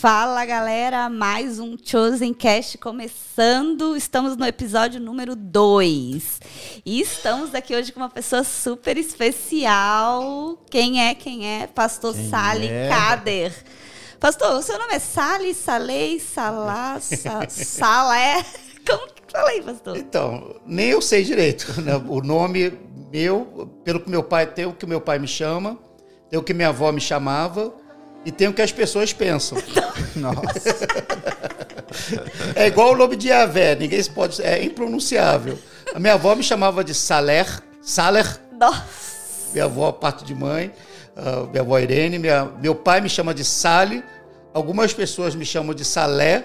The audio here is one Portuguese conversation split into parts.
Fala galera, mais um Chosen Cast começando. Estamos no episódio número 2. E estamos aqui hoje com uma pessoa super especial. Quem é? Quem é? Pastor quem Sali é? Kader. Pastor, o seu nome é Sali, Salei, Salá, Sa, Salé? Como que fala aí, pastor? Então, nem eu sei direito. Né? O nome meu, pelo que meu pai tem, o que meu pai me chama, tem o que minha avó me chamava e tem o que as pessoas pensam. Nossa. é igual o nome de Yavé, ninguém se pode. É impronunciável. A minha avó me chamava de Saler. Saler. Nossa. Minha avó, parte de mãe. Uh, minha avó Irene. Minha, meu pai me chama de Sally. Algumas pessoas me chamam de Salé.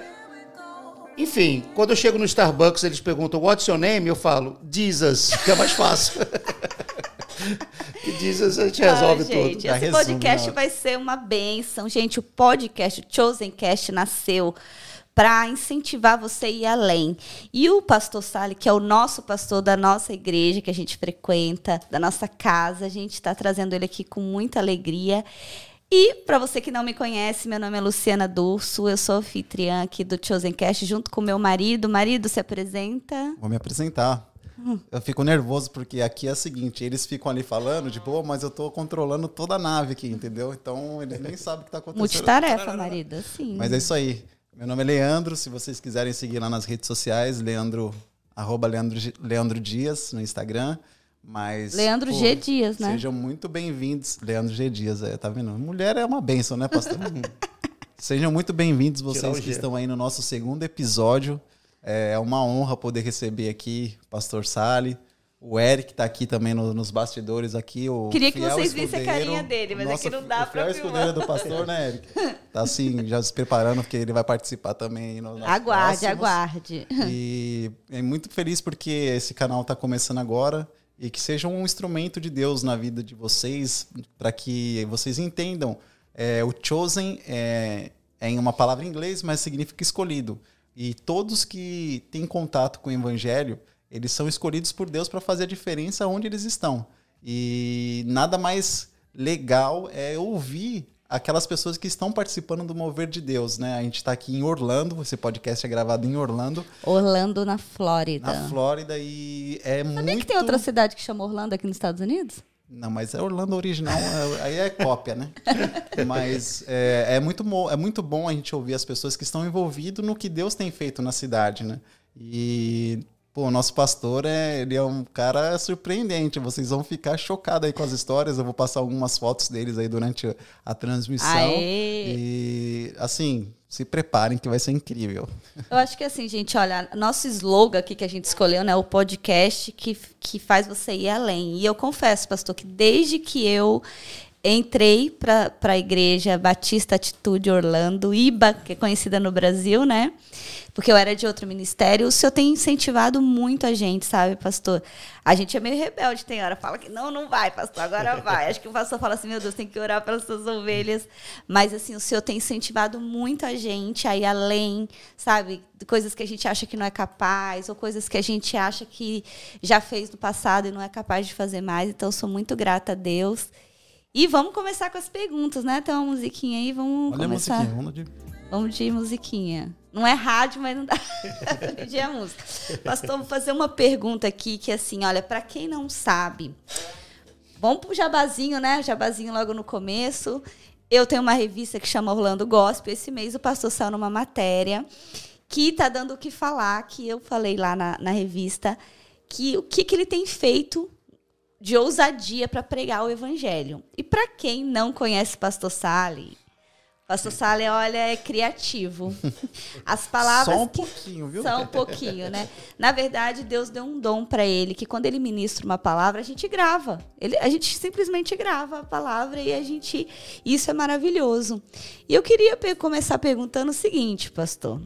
Enfim, quando eu chego no Starbucks, eles perguntam What's your name? Eu falo Jesus, que é mais fácil. que diz a gente resolve ah, gente, tudo. Esse podcast vai ser uma benção. Gente, o podcast, o Chosen Cast, nasceu para incentivar você a ir além. E o pastor Sally, que é o nosso pastor da nossa igreja, que a gente frequenta, da nossa casa, a gente está trazendo ele aqui com muita alegria. E para você que não me conhece, meu nome é Luciana Durso, eu sou anfitriã aqui do Chosen Cast, junto com meu marido. Marido, se apresenta. Vou me apresentar. Eu fico nervoso porque aqui é o seguinte, eles ficam ali falando de boa, mas eu tô controlando toda a nave aqui, entendeu? Então eles nem sabem o que tá acontecendo. Multitarefa, marido, sim. Mas é isso aí. Meu nome é Leandro, se vocês quiserem seguir lá nas redes sociais, Leandro, arroba Leandro, Leandro Dias no Instagram. Mas. Leandro pô, G. Dias, né? Sejam muito bem-vindos. Leandro G. Dias, é, tá vendo? Mulher é uma benção, né, pastor? Sejam muito bem-vindos vocês que estão aí no nosso segundo episódio. É uma honra poder receber aqui o pastor Sali. O Eric está aqui também no, nos bastidores aqui. O Queria que vocês vissem a carinha dele, mas nossa, aqui não dá para ver. O escudeiro do pastor, né, Eric? Tá assim, já se preparando, porque ele vai participar também. No, aguarde, próximos. aguarde. E é muito feliz porque esse canal está começando agora e que seja um instrumento de Deus na vida de vocês, para que vocês entendam. É, o chosen é, é em uma palavra em inglês, mas significa escolhido. E todos que têm contato com o evangelho, eles são escolhidos por Deus para fazer a diferença onde eles estão. E nada mais legal é ouvir aquelas pessoas que estão participando do mover de Deus, né? A gente está aqui em Orlando, esse podcast é gravado em Orlando. Orlando, na Flórida. Na Flórida e é Sabia muito... Sabia que tem outra cidade que chama Orlando aqui nos Estados Unidos? Não, mas é Orlando original, é, aí é cópia, né? mas é, é, muito, é muito bom a gente ouvir as pessoas que estão envolvidas no que Deus tem feito na cidade, né? E Pô, o nosso pastor é, ele é um cara surpreendente. Vocês vão ficar chocados aí com as histórias. Eu vou passar algumas fotos deles aí durante a transmissão. Aê. E assim, se preparem que vai ser incrível. Eu acho que assim, gente, olha, nosso slogan aqui que a gente escolheu, né, o podcast que, que faz você ir além. E eu confesso, pastor, que desde que eu entrei para a igreja Batista Atitude Orlando, IBA, que é conhecida no Brasil, né? porque eu era de outro ministério, o senhor tem incentivado muito a gente, sabe, pastor? A gente é meio rebelde, tem hora fala que não, não vai, pastor, agora vai. Acho que o pastor fala assim, meu Deus, tem que orar pelas suas ovelhas. Mas, assim, o senhor tem incentivado muito a gente a ir além, sabe? Coisas que a gente acha que não é capaz, ou coisas que a gente acha que já fez no passado e não é capaz de fazer mais. Então, sou muito grata a Deus. E vamos começar com as perguntas, né? Tem uma musiquinha aí, vamos Olha começar. A musiquinha, vamos de... Vamos de musiquinha. Não é rádio, mas não dá pedir a música. Pastor, vou fazer uma pergunta aqui que assim, olha, para quem não sabe, vamos pro jabazinho, né? Jabazinho logo no começo. Eu tenho uma revista que chama Orlando Gospel. Esse mês o pastor saiu numa matéria que tá dando o que falar, que eu falei lá na, na revista, que o que, que ele tem feito de ousadia para pregar o evangelho. E para quem não conhece Pastor Sally, Pastor Sale, olha, é criativo. As palavras. Só um pouquinho, viu? Só um pouquinho, né? Na verdade, Deus deu um dom para ele, que quando ele ministra uma palavra, a gente grava. Ele, a gente simplesmente grava a palavra e a gente. Isso é maravilhoso. E eu queria começar perguntando o seguinte, pastor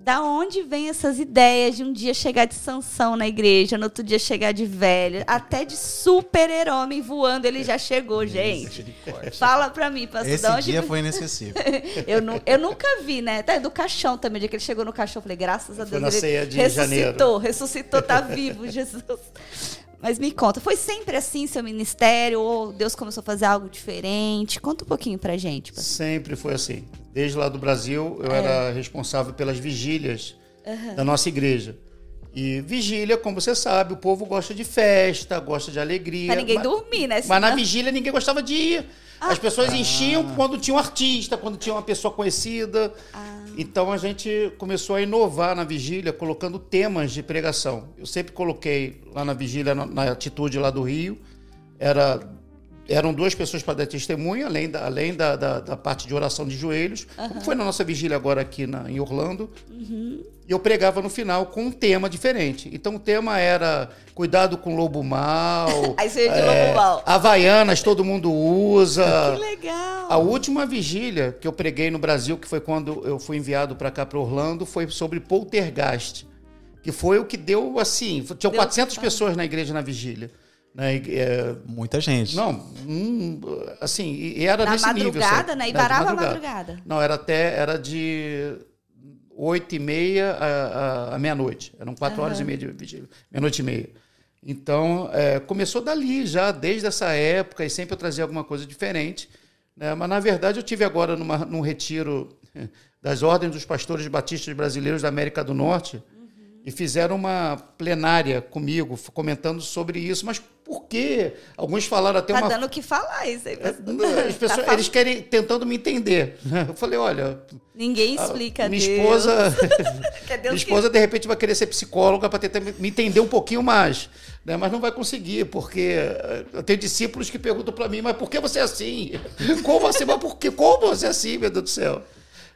da onde vem essas ideias de um dia chegar de Sansão na igreja, no outro dia chegar de velho, até de super-herói voando, ele já chegou, gente. Fala pra mim, pastor. Esse onde... dia foi inesquecível. eu, nu... eu nunca vi, né? Até do caixão também, o dia que ele chegou no caixão, eu falei, graças a Deus, foi na ceia de ressuscitou, janeiro. ressuscitou, tá vivo, Jesus. Mas me conta, foi sempre assim seu ministério ou Deus começou a fazer algo diferente? Conta um pouquinho pra gente. Pastor. Sempre foi assim. Desde lá do Brasil, eu é. era responsável pelas vigílias uhum. da nossa igreja. E vigília, como você sabe, o povo gosta de festa, gosta de alegria. Pra ninguém mas, dormir, né? Mas na vigília ninguém gostava de ir. Ah. As pessoas enchiam quando tinha um artista, quando tinha uma pessoa conhecida. Ah. Então a gente começou a inovar na vigília, colocando temas de pregação. Eu sempre coloquei lá na vigília, na, na atitude lá do Rio, era eram duas pessoas para dar testemunho, além da, além da, da, da, parte de oração de joelhos, uhum. como foi na nossa vigília agora aqui na, em Orlando. Uhum. E eu pregava no final com um tema diferente. Então o tema era cuidado com lobo mal. Aí você é, lobo mal. Havaianas todo mundo usa. Que legal. A última vigília que eu preguei no Brasil, que foi quando eu fui enviado para cá para Orlando, foi sobre poltergeist. Que foi o que deu assim. Tinham 400 pessoas na igreja na vigília. Né? É, Muita gente. Não, hum, assim, e era Na nesse madrugada, nível. madrugada, né? E varava a madrugada. Não, era até, era de oito e meia à, meia-noite. Eram quatro uhum. horas e meia de vigília, meia-noite e meia. Então, é, começou dali já, desde essa época, e sempre eu trazia alguma coisa diferente. Né? Mas, na verdade, eu tive agora numa, num retiro das Ordens dos Pastores Batistas Brasileiros da América do Norte, e fizeram uma plenária comigo, comentando sobre isso. Mas por quê? Alguns falaram até tá uma. Tá dando o que falar isso aí. As pessoas, tá eles querem tentando me entender. Eu falei, olha. Ninguém explica. Minha Deus. esposa. minha esposa, que... de repente, vai querer ser psicóloga para tentar me entender um pouquinho mais. Né? Mas não vai conseguir, porque eh, eu tenho discípulos que perguntam para mim, mas por que você é assim? Como assim? Mas por que? Como você é assim, meu Deus do céu?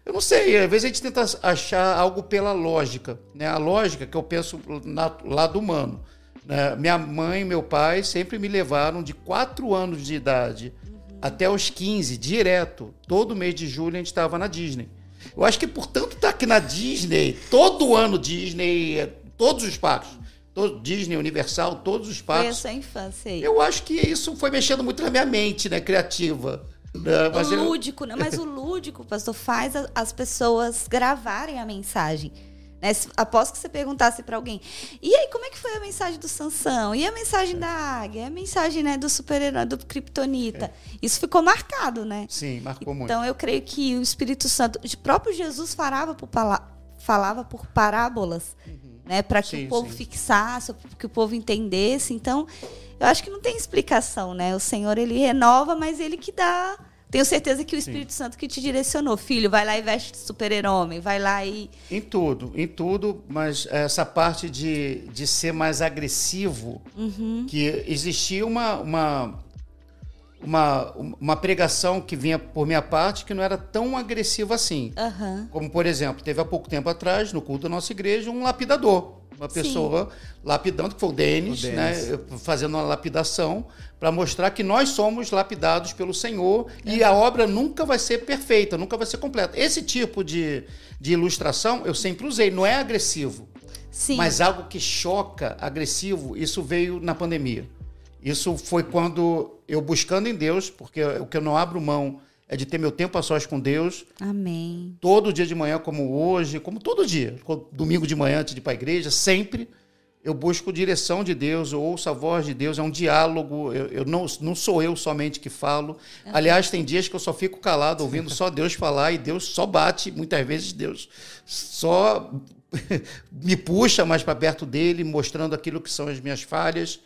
Eu não sei, às vezes a gente tenta achar algo pela lógica. Né? A lógica que eu penso na, lado humano. Né? Minha mãe e meu pai sempre me levaram de 4 anos de idade uhum. até os 15, direto. Todo mês de julho a gente estava na Disney. Eu acho que, portanto, estar tá aqui na Disney, todo ano Disney, todos os parques, todo, Disney, Universal, todos os parques. Foi essa infância aí. Eu acho que isso foi mexendo muito na minha mente, né, criativa. Não, o eu... lúdico, né? Mas o lúdico, pastor, faz as pessoas gravarem a mensagem. Né? Após que você perguntasse para alguém, e aí, como é que foi a mensagem do Sansão? E a mensagem é. da águia? a mensagem né, do super-herói, do Kryptonita? É. Isso ficou marcado, né? Sim, marcou então, muito. Então, eu creio que o Espírito Santo, o próprio Jesus falava por, falava por parábolas, uhum. né? Para que sim, o povo sim. fixasse, para que o povo entendesse. Então, eu acho que não tem explicação, né? O Senhor, ele renova, mas ele que dá. Tenho certeza que o Espírito Sim. Santo que te direcionou. Filho, vai lá e veste de super-homem, vai lá e. Em tudo, em tudo, mas essa parte de, de ser mais agressivo, uhum. que existia uma, uma, uma, uma pregação que vinha por minha parte que não era tão agressiva assim. Uhum. Como, por exemplo, teve há pouco tempo atrás, no culto da nossa igreja, um lapidador uma pessoa Sim. lapidando, que foi o Denis, o Denis. né, fazendo uma lapidação, para mostrar que nós somos lapidados pelo Senhor é. e a obra nunca vai ser perfeita, nunca vai ser completa. Esse tipo de, de ilustração eu sempre usei, não é agressivo, Sim. mas algo que choca, agressivo, isso veio na pandemia. Isso foi quando eu buscando em Deus, porque o que eu não abro mão é de ter meu tempo a sós com Deus. Amém. Todo dia de manhã, como hoje, como todo dia, domingo de manhã antes de ir para a igreja, sempre eu busco direção de Deus, eu ouço a voz de Deus, é um diálogo, eu, eu não, não sou eu somente que falo. Uhum. Aliás, tem dias que eu só fico calado, ouvindo só Deus falar, e Deus só bate, muitas vezes Deus só me puxa mais para perto dele, mostrando aquilo que são as minhas falhas.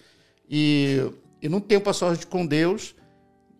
E, e num tempo a sós com Deus,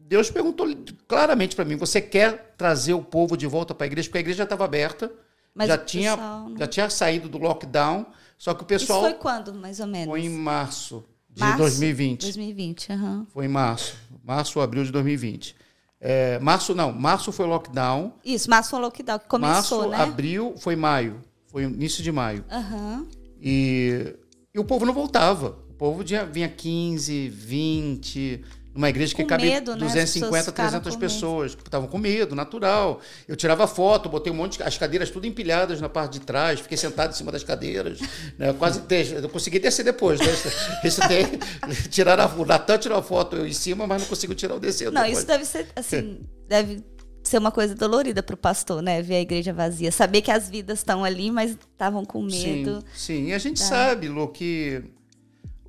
Deus perguntou claramente para mim: você quer trazer o povo de volta para a igreja? Porque a igreja já estava aberta, Mas já tinha, não... já tinha saído do lockdown, só que o pessoal. Isso foi quando, mais ou menos? Foi em março de março? 2020. 2020, uhum. Foi em março. Março ou abril de 2020. É, março não, março foi lockdown. Isso, março foi lockdown, que começou, março, né? abril foi maio, foi início de maio. Uhum. E, e o povo não voltava. O povo vinha 15, 20, numa igreja que com cabe medo, 250, né? 300 pessoas. Estavam com medo, natural. Eu tirava foto, botei um monte de. As cadeiras tudo empilhadas na parte de trás, fiquei sentado em cima das cadeiras. Né? Quase. Eu consegui descer depois. Né? Isso tem. Tirar a, o Natan tirou a foto eu em cima, mas não consigo tirar o descer. Não, depois. isso deve ser assim. deve ser uma coisa dolorida para o pastor, né? Ver a igreja vazia. Saber que as vidas estão ali, mas estavam com medo. Sim, sim. E a gente tá. sabe, Lu, que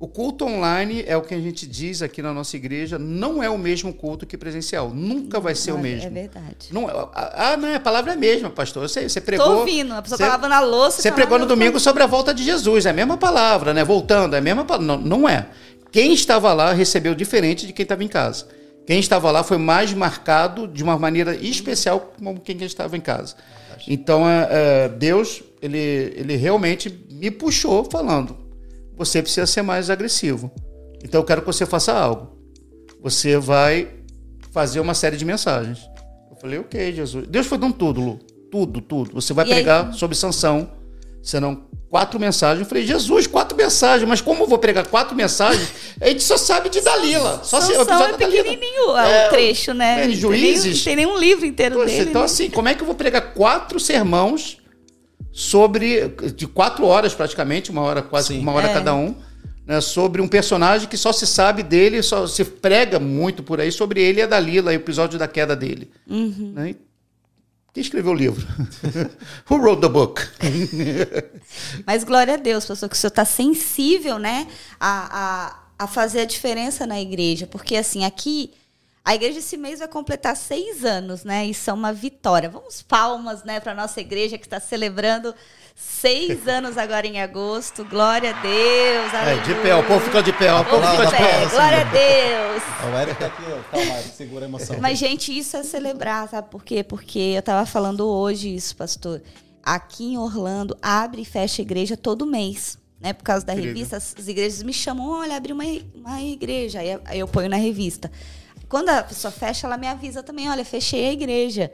O culto online é o que a gente diz aqui na nossa igreja, não é o mesmo culto que presencial. Nunca vai ser o Olha, mesmo. É verdade. Não, ah, não, a palavra é a mesma, pastor. Você, você pregou. Tô ouvindo, a pessoa você, tá lavando a louça. Você pregou no domingo sobre a volta de Jesus, é a mesma palavra, né? Voltando, é a mesma palavra. Não, não é. Quem estava lá recebeu diferente de quem estava em casa. Quem estava lá foi mais marcado de uma maneira especial como quem estava em casa. Então, é, é, Deus, ele, ele realmente me puxou falando: você precisa ser mais agressivo. Então, eu quero que você faça algo. Você vai fazer uma série de mensagens. Eu falei, ok, Jesus. Deus foi dando tudo, Lu. Tudo, tudo. Você vai E aí? pregar sobre sanção. Serão quatro mensagens. Eu falei, Jesus, quatro mensagens. Mas como eu vou pregar quatro mensagens? A gente só sabe de Dalila. Só se- Sansão é pequenininho É, o trecho, né? é, tem Juízes. nem- Não tem nenhum livro inteiro dele. então, né? assim, como é que eu vou pregar quatro sermãos sobre. de quatro horas praticamente, uma hora, quase Sim. uma hora É. cada um, né, sobre um personagem que só se sabe dele, só se prega muito por aí sobre ele e a Dalila, o episódio da queda dele. Uhum. Né? Quem escreveu o livro? Who wrote the book? Mas glória a Deus, pastor, que o senhor está sensível, né, a, a, a fazer a diferença na igreja. Porque, assim, aqui, a igreja esse mês vai completar seis anos, né? Isso é uma vitória. Vamos palmas, né, para nossa igreja que está celebrando seis anos agora em agosto. Glória a Deus. É, de pé, o povo fica de pé, o povo fica de pé, glória a Deus. O Eric tá aqui, calma, segura a emoção. Mas, gente, isso é celebrar, sabe por quê? Porque eu tava falando hoje isso, pastor. Aqui em Orlando, abre e fecha igreja todo mês. Né? Por causa da Incrível. revista, as, as igrejas me chamam, olha, abre uma, uma igreja. Aí eu ponho na revista. Quando a pessoa fecha, ela me avisa também, olha, fechei a igreja.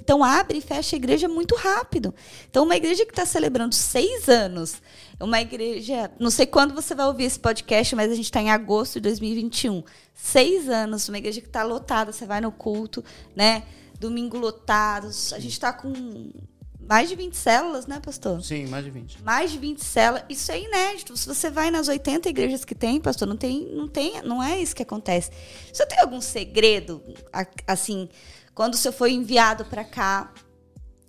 Então, abre e fecha a igreja muito rápido. Então, uma igreja que está celebrando seis anos, uma igreja. Não sei quando você vai ouvir esse podcast, mas a gente está em agosto de 2021. Seis anos, uma igreja que está lotada. Você vai no culto, né? Domingo lotados. A gente está com mais de 20 células, né, pastor? Sim, mais de 20. mais de 20 células. Isso é inédito. Se você vai nas 80 igrejas que tem, pastor, não tem, não tem, não é isso que acontece. Você tem algum segredo assim, quando o senhor foi enviado para cá?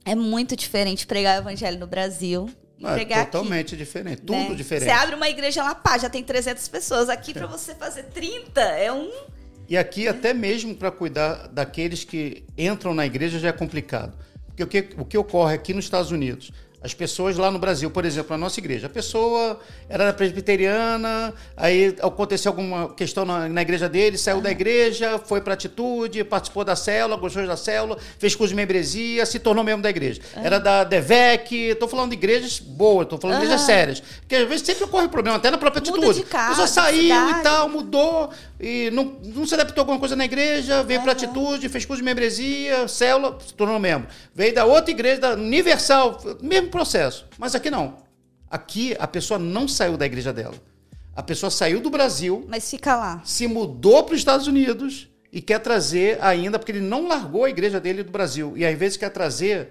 É muito diferente pregar o evangelho no Brasil e Ah, pregar aqui. totalmente diferente, tudo né? diferente. Você abre uma igreja lá, pá, já tem 300 pessoas. Aqui para você fazer 30 é um E aqui, até mesmo para cuidar daqueles que entram na igreja, já é complicado. Porque o que, o que ocorre aqui nos Estados Unidos? As pessoas lá no Brasil, por exemplo, na nossa igreja, a pessoa era presbiteriana, aí aconteceu alguma questão na, na igreja dele, saiu da igreja, foi para atitude, participou da célula, gostou da célula, fez curso de membresia, se tornou membro da igreja. Era da DEVEC, estou falando de igrejas boas, estou falando de igrejas sérias. Porque às vezes sempre ocorre problema, até na própria Muda atitude. de casa, a pessoa saiu cidade. e tal, mudou e não, não se adaptou a alguma coisa na igreja, veio para atitude, fez curso de membresia, célula, se tornou membro. Veio da outra igreja, da Universal, mesmo processo. Mas aqui não. Aqui a pessoa não saiu da igreja dela. A pessoa saiu do Brasil, mas fica lá. se mudou para os Estados Unidos e quer trazer ainda, porque ele não largou a igreja dele do Brasil. E às vezes quer trazer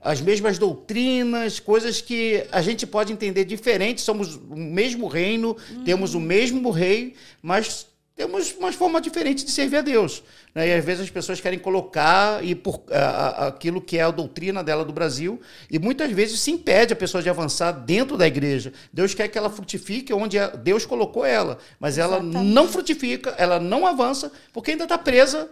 as mesmas doutrinas, coisas que a gente pode entender diferente. Somos o mesmo reino, temos o mesmo rei, mas temos uma forma diferente de servir a Deus. né? E às vezes as pessoas querem colocar e por a- a- aquilo que é a doutrina dela do Brasil, e muitas vezes se impede a pessoa de avançar dentro da igreja. Deus quer que ela frutifique onde Deus colocou ela, mas ela Exatamente. não frutifica, ela não avança, porque ainda está presa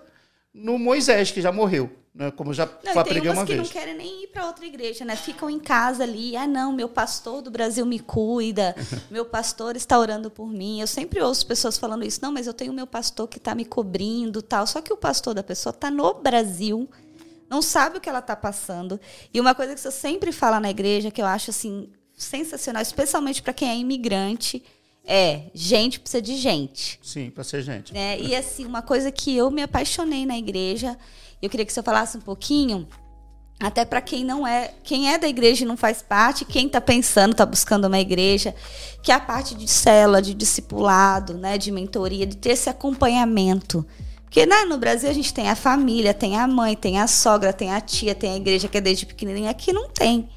no Moisés, que já morreu. Né? Como já Não, foi preguei uma que vez. não querem nem ir para outra igreja, né? Ficam em casa ali. Ah, não, meu pastor do Brasil me cuida. meu pastor está orando por mim. Eu sempre ouço pessoas falando isso. Não, mas eu tenho meu pastor que está me cobrindo, tal. Só que o pastor da pessoa está no Brasil, não sabe o que ela está passando. E uma coisa que você sempre fala na igreja que eu acho assim sensacional, especialmente para quem é imigrante, é gente precisa de gente Sim, para ser gente. né? E assim, uma coisa que eu me apaixonei na igreja, eu queria que você falasse um pouquinho, até para quem não é, quem é da igreja e não faz parte, quem está pensando, está buscando uma igreja, que é a parte de célula, de discipulado, né, de mentoria, de ter esse acompanhamento. Porque né, no Brasil a gente tem a família, tem a mãe, tem a sogra, tem a tia, tem a igreja que é desde pequenininha, aqui não tem.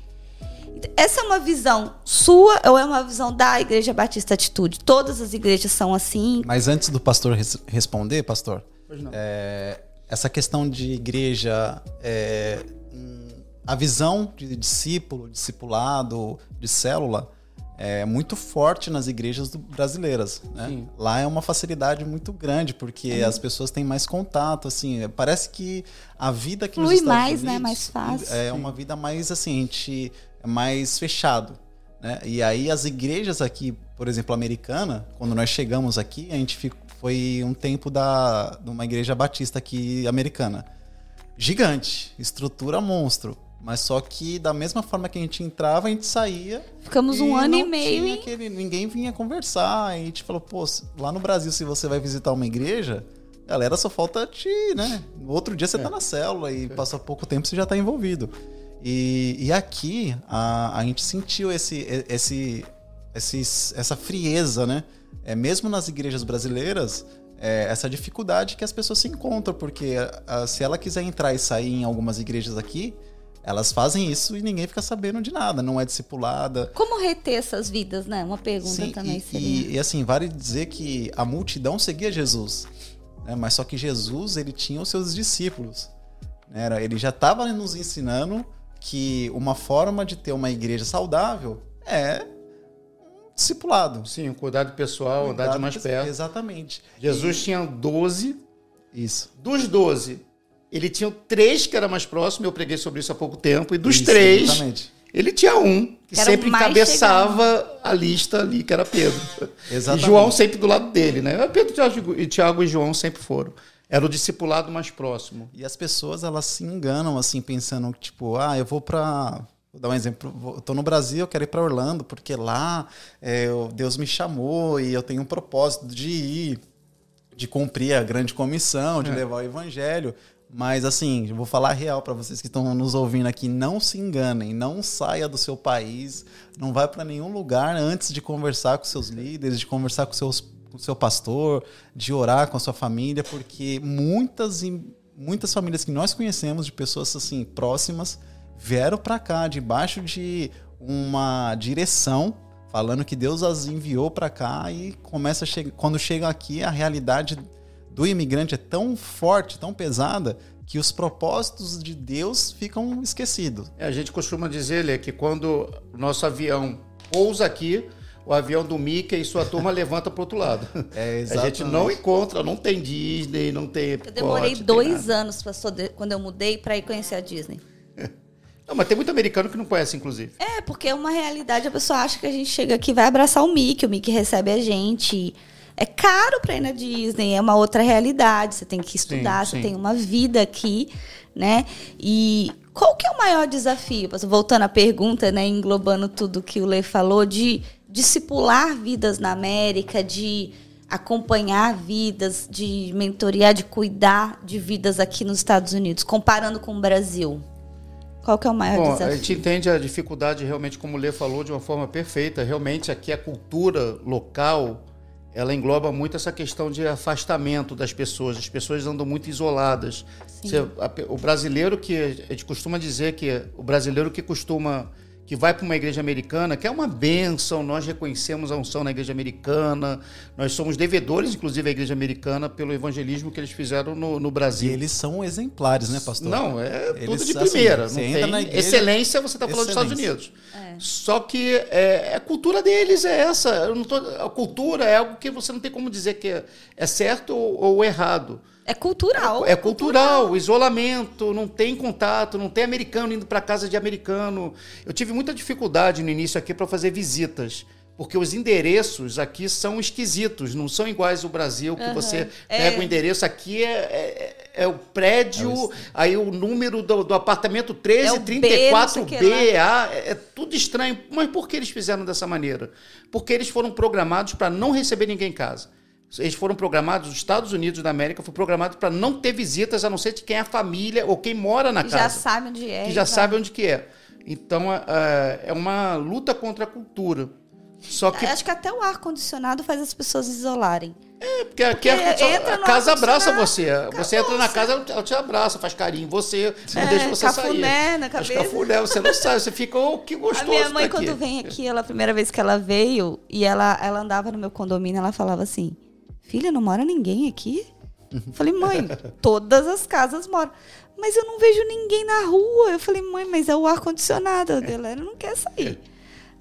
Essa é uma visão sua ou é uma visão da Igreja Batista Atitude? Todas as igrejas são assim? Mas antes do pastor res- responder, pastor, é, essa questão de igreja, é, a visão de discípulo, discipulado, de célula, é muito forte nas igrejas brasileiras. Né? Lá é uma facilidade muito grande, porque é. as pessoas têm mais contato, assim, parece que a vida Flui nos Estados mais, Unidos né? Mais fácil. É uma vida mais assim, a gente mais fechado. Né? E aí as igrejas aqui, por exemplo, americana, quando nós chegamos aqui, a gente ficou, foi um tempo da, de uma igreja batista aqui americana. Gigante, estrutura monstro. Mas só que da mesma forma que a gente entrava, a gente saía. Ficamos um ano e meio. Tinha aquele, ninguém vinha conversar. E a gente falou, pô, lá no Brasil, se você vai visitar uma igreja, galera só falta te, né? No outro dia você é. tá na célula e é. passa pouco tempo você já tá envolvido. E, e aqui a, a gente sentiu esse, esse, esse, essa frieza, né? É, mesmo nas igrejas brasileiras, é, essa dificuldade que as pessoas se encontram, porque a, se ela quiser entrar e sair em algumas igrejas aqui, elas fazem isso e ninguém fica sabendo de nada, não é discipulada. Como reter essas vidas, né? Uma pergunta Sim, também e, seria. E, e, assim, vale dizer que a multidão seguia Jesus, né? mas só que Jesus ele tinha os seus discípulos. Né? Ele já estava nos ensinando que uma forma de ter uma igreja saudável é um discipulado. Sim, cuidado pessoal, cuidado andar de mais perto. Exatamente. Jesus e... tinha 12. Isso. Dos 12, ele tinha três que era mais próximo, eu preguei sobre isso há pouco tempo, e dos isso, três, exatamente. ele tinha um que, que sempre encabeçava a lista ali, que era Pedro. Exatamente. E João sempre do lado dele, né? Pedro, Tiago e João sempre foram. Era o discipulado mais próximo. E as pessoas, elas se enganam, assim, pensando que, tipo, ah, eu vou para Vou dar um exemplo. Eu tô no Brasil, eu quero ir para Orlando, porque lá é, Deus me chamou e eu tenho um propósito de ir, de cumprir a grande comissão, de é. levar o evangelho. Mas assim, eu vou falar real para vocês que estão nos ouvindo aqui, não se enganem, não saia do seu país, não vai para nenhum lugar antes de conversar com seus líderes, de conversar com seus com seu pastor, de orar com a sua família, porque muitas muitas famílias que nós conhecemos de pessoas assim próximas vieram para cá debaixo de uma direção falando que Deus as enviou para cá e começa chegar, quando chegam aqui a realidade do imigrante é tão forte, tão pesada que os propósitos de Deus ficam esquecidos. É, a gente costuma dizer, Lê, que quando o nosso avião pousa aqui, o avião do Mickey e sua turma levanta para outro lado. É, a gente não encontra, não tem Disney, não tem. Eu demorei dois anos quando eu mudei para ir conhecer a Disney. Não, mas tem muito americano que não conhece, inclusive. É, porque é uma realidade, a pessoa acha que a gente chega aqui vai abraçar o Mickey, o Mickey recebe a gente. É caro para ir na Disney, é uma outra realidade. Você tem que estudar, sim, você sim. tem uma vida aqui, né? E qual que é o maior desafio? Voltando à pergunta, né, englobando tudo que o Lê falou de discipular vidas na América, de acompanhar vidas, de mentorear, de cuidar de vidas aqui nos Estados Unidos, comparando com o Brasil? Qual que é o maior Bom, desafio? A gente entende a dificuldade realmente, como o Lê falou, de uma forma perfeita. Realmente aqui a cultura local, ela engloba muito essa questão de afastamento das pessoas. As pessoas andam muito isoladas. Você, a, o brasileiro que a gente costuma dizer que o brasileiro que costuma que vai para uma igreja americana, que é uma bênção, nós reconhecemos a unção na igreja americana, nós somos devedores, inclusive, à igreja americana, pelo evangelismo que eles fizeram no, no Brasil. E eles são exemplares, né, pastor? Não, é eles, tudo de assim, primeira. Assim, não tem igreja, excelência, você está falando dos Estados Unidos. É. Só que é, a cultura deles é essa. Tô, a cultura é algo que você não tem como dizer que é, é certo ou, ou errado. É cultural. É, é cultural, cultural, isolamento, não tem contato, não tem americano indo para casa de americano. Eu tive muita dificuldade no início aqui para fazer visitas porque os endereços aqui são esquisitos, não são iguais ao Brasil, que uhum. você pega é. o endereço aqui, é, é, é o prédio, é aí o número do, do apartamento 1334B, é A, é, é tudo estranho. Mas por que eles fizeram dessa maneira? Porque eles foram programados para não receber ninguém em casa. Eles foram programados, os Estados Unidos da América foi programado para não ter visitas, a não ser de quem é a família ou quem mora na que casa. Já sabe onde é. Que já sabe onde que é. Então, é, é, é uma luta contra a cultura. Só que... Acho que até o ar-condicionado faz as pessoas isolarem. É, porque aqui porque a, a casa abraça você. Acabou você entra na casa, ela te abraça, faz carinho em você, não é, deixa você cafuné sair. na cabeça. cafuné, você não sai, você fica, oh, que gostoso. A minha mãe, quando vem aqui, ela, a primeira vez que ela veio, e ela, ela andava no meu condomínio, ela falava assim: Filha, não mora ninguém aqui? Falei, mãe, todas as casas moram. Mas eu não vejo ninguém na rua. Eu falei, mãe, mas é o ar-condicionado. A galera não quer sair.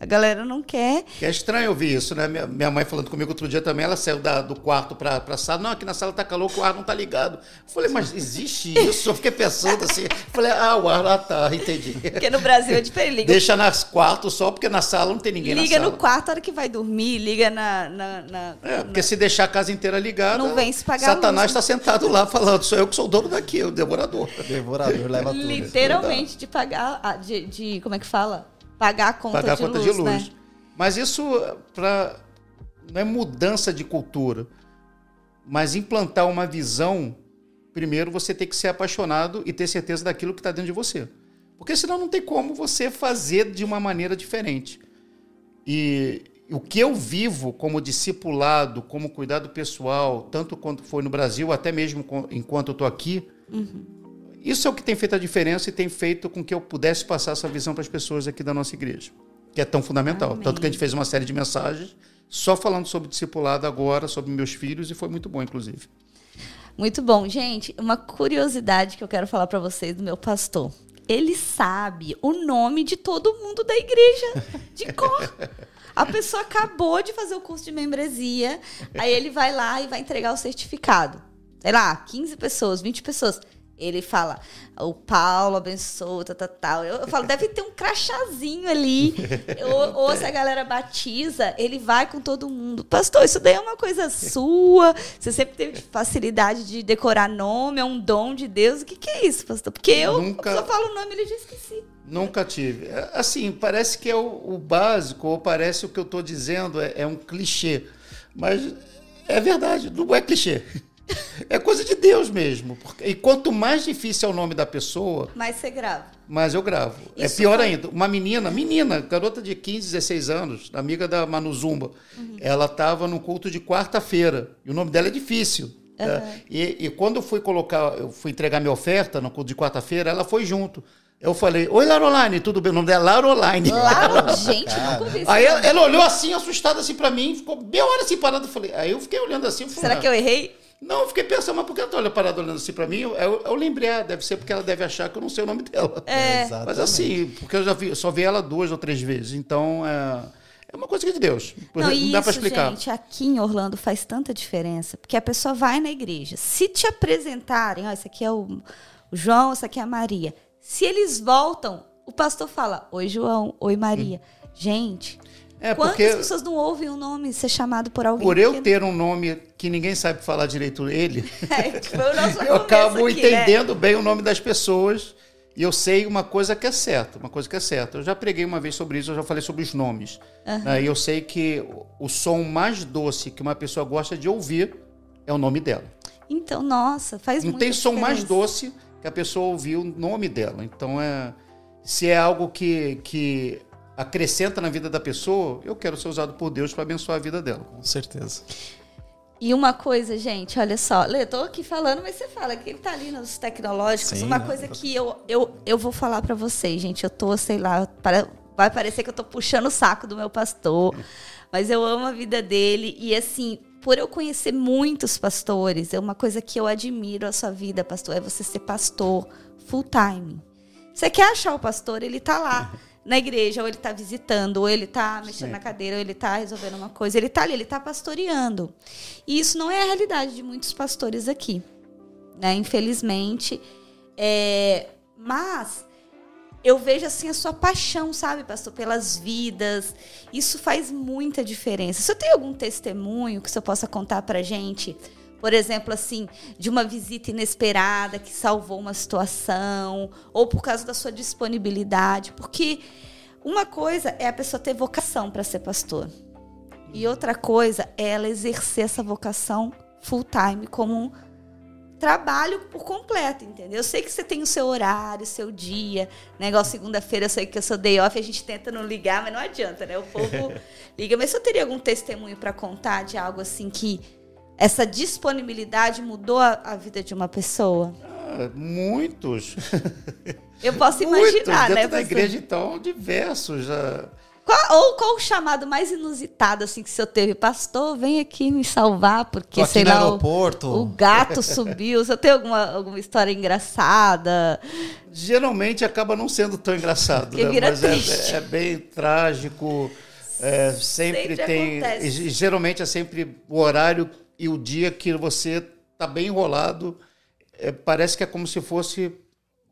A galera não quer. É estranho ouvir isso, né? Minha, mãe falando comigo outro dia também, ela saiu da, do quarto pra, pra sala. Não, aqui na sala tá calor, o ar não tá ligado. Eu falei, mas existe isso? Eu fiquei pensando assim. Falei, ah, o ar lá tá, entendi. Porque no Brasil é diferente. Liga, Deixa nas quartos só, porque na sala não tem ninguém liga na sala. no quarto a hora que vai dormir, liga na. na, na- É, porque se deixar a casa inteira ligada, Não vem se pagar Satanás luz, está sentado lá falando, sou eu que sou o dono daqui, o devorador. Devorador leva tudo. Literalmente de pagar. De, de- como é que fala? Pagar a conta, pagar a de, conta luz, de luz. né? Mas isso pra, não é mudança de cultura, mas implantar uma visão. Primeiro você tem que ser apaixonado e ter certeza daquilo que está dentro de você. Porque senão não tem como você fazer de uma maneira diferente. E o que eu vivo como discipulado, como cuidado pessoal, tanto quanto foi no Brasil, até mesmo enquanto eu estou aqui, isso é o que tem feito a diferença e tem feito com que eu pudesse passar essa visão para as pessoas aqui da nossa igreja, que é tão fundamental. Amém. Tanto que a gente fez uma série de mensagens só falando sobre discipulado agora, sobre meus filhos, e foi muito bom, inclusive. Muito bom. Gente, uma curiosidade que eu quero falar pra vocês do meu pastor. Ele sabe o nome de todo mundo da igreja, de cor. A pessoa acabou de fazer o curso de membresia, aí ele vai lá e vai entregar o certificado. Sei lá, 15 pessoas, 20 pessoas. Ele fala, o Paulo abençoa, tal, tal, tal. Eu, eu falo, deve ter um crachazinho ali. ou, ou se a galera batiza, ele vai com todo mundo. Pastor, isso daí é uma coisa sua. Você sempre teve facilidade de decorar nome, é um dom de Deus. O que, que é isso, pastor? Porque eu Nunca- só falo o nome e ele já esqueci. Nunca tive. É, Assim, parece que é o, o básico, ou parece o que eu estou dizendo é, é um clichê. Mas é verdade, não é clichê. É coisa de Deus mesmo. Porque- E quanto mais difícil é o nome da pessoa, Mas você grava. mais eu gravo. é Isso pior foi- ainda. Uma menina, menina, garota de 15, 16 anos, amiga da Manu Zumba, ela estava no culto de quarta-feira. E o nome dela é difícil. né? E, e quando eu fui colocar, eu fui entregar minha oferta no culto de quarta-feira, ela foi junto. Eu falei, oi Laroline, tudo bem? O nome dela é Laroline. Lá, gente, nunca isso. Aí ela, ela olhou assim, assustada assim pra mim, ficou meia hora assim parada. Eu falei, aí eu fiquei olhando assim. falei, Será "Ah, que eu errei? Não, eu fiquei pensando, mas por que ela tá olhando parada olhando assim pra mim? Eu, eu, eu lembrei, ah, deve ser porque ela deve achar que eu não sei o nome dela. É. Exatamente. Mas assim, porque eu já vi, só vi ela duas ou três vezes. Então, é, é uma coisa que é de Deus. Não, Não, dá e pra isso, explicar. gente, aqui em Orlando faz tanta diferença. Porque a pessoa vai na igreja. Se te apresentarem, ó, esse aqui é o, o João, essa aqui é a Maria. Se eles voltam, o pastor fala, oi João, oi Maria. Gente, É quantas porque pessoas não ouvem o nome ser chamado por alguém? por eu que- ter um nome que ninguém sabe falar direito ele, É, eu acabo aqui, né? entendendo bem o nome das pessoas. E eu sei uma coisa que é certa, uma coisa que é certa. Eu já preguei uma vez sobre isso, eu já falei sobre os nomes. né? E eu sei que o- som mais doce que uma pessoa gosta de ouvir é o nome dela. Então, nossa, faz Não tem som mais diferença. doce que a pessoa ouvir o nome dela. Então, é, se é algo que, que acrescenta na vida da pessoa, eu quero ser usado por Deus para abençoar a vida dela. Com certeza. E uma coisa, gente, olha só. Lê, tô aqui falando, mas você fala que ele tá ali nos tecnológicos. Sim, uma né? coisa que eu, eu, eu vou falar pra vocês, gente. Eu tô, sei lá, para- vai parecer que eu tô puxando o saco do meu pastor. Mas eu amo a vida dele. E assim, por eu conhecer muitos pastores, é uma coisa que eu admiro a sua vida, pastor, é você ser pastor full time. Você quer achar o pastor, ele tá lá na igreja, ou ele tá visitando, ou ele tá mexendo Sim. na cadeira, ou ele tá resolvendo uma coisa. Ele tá ali, ele tá pastoreando. E isso não é a realidade de muitos pastores aqui, né? Infelizmente. É, mas eu vejo assim a sua paixão, sabe, pastor, pelas vidas. Isso faz muita diferença. Se eu tenho algum testemunho que você possa contar pra gente, por exemplo, assim, de uma visita inesperada que salvou uma situação, ou por causa da sua disponibilidade, porque uma coisa é a pessoa ter vocação para ser pastor. E outra coisa é ela exercer essa vocação full time como um trabalho por completo, entendeu? Eu sei que você tem o seu horário, o seu dia, negócio segunda-feira, eu sei que eu sou day off, a gente tenta não ligar, mas não adianta, né? O povo liga. Mas eu teria algum testemunho para contar de algo assim que essa disponibilidade mudou a, a vida de uma pessoa? Ah, muitos. Eu posso muitos. imaginar, Dentro né? da igreja, então, diversos. ah. Qual, ou qual o chamado mais inusitado assim que o senhor teve? Pastor, vem aqui me salvar, porque, sei lá, o, aeroporto. o gato subiu. O senhor tem alguma, alguma história engraçada? Geralmente acaba não sendo tão engraçado, Porque né? vira mas é, triste. é bem trágico. é, sempre, Sempre tem. acontece. e geralmente é sempre o horário e o dia que você está bem enrolado. É, parece que é como se fosse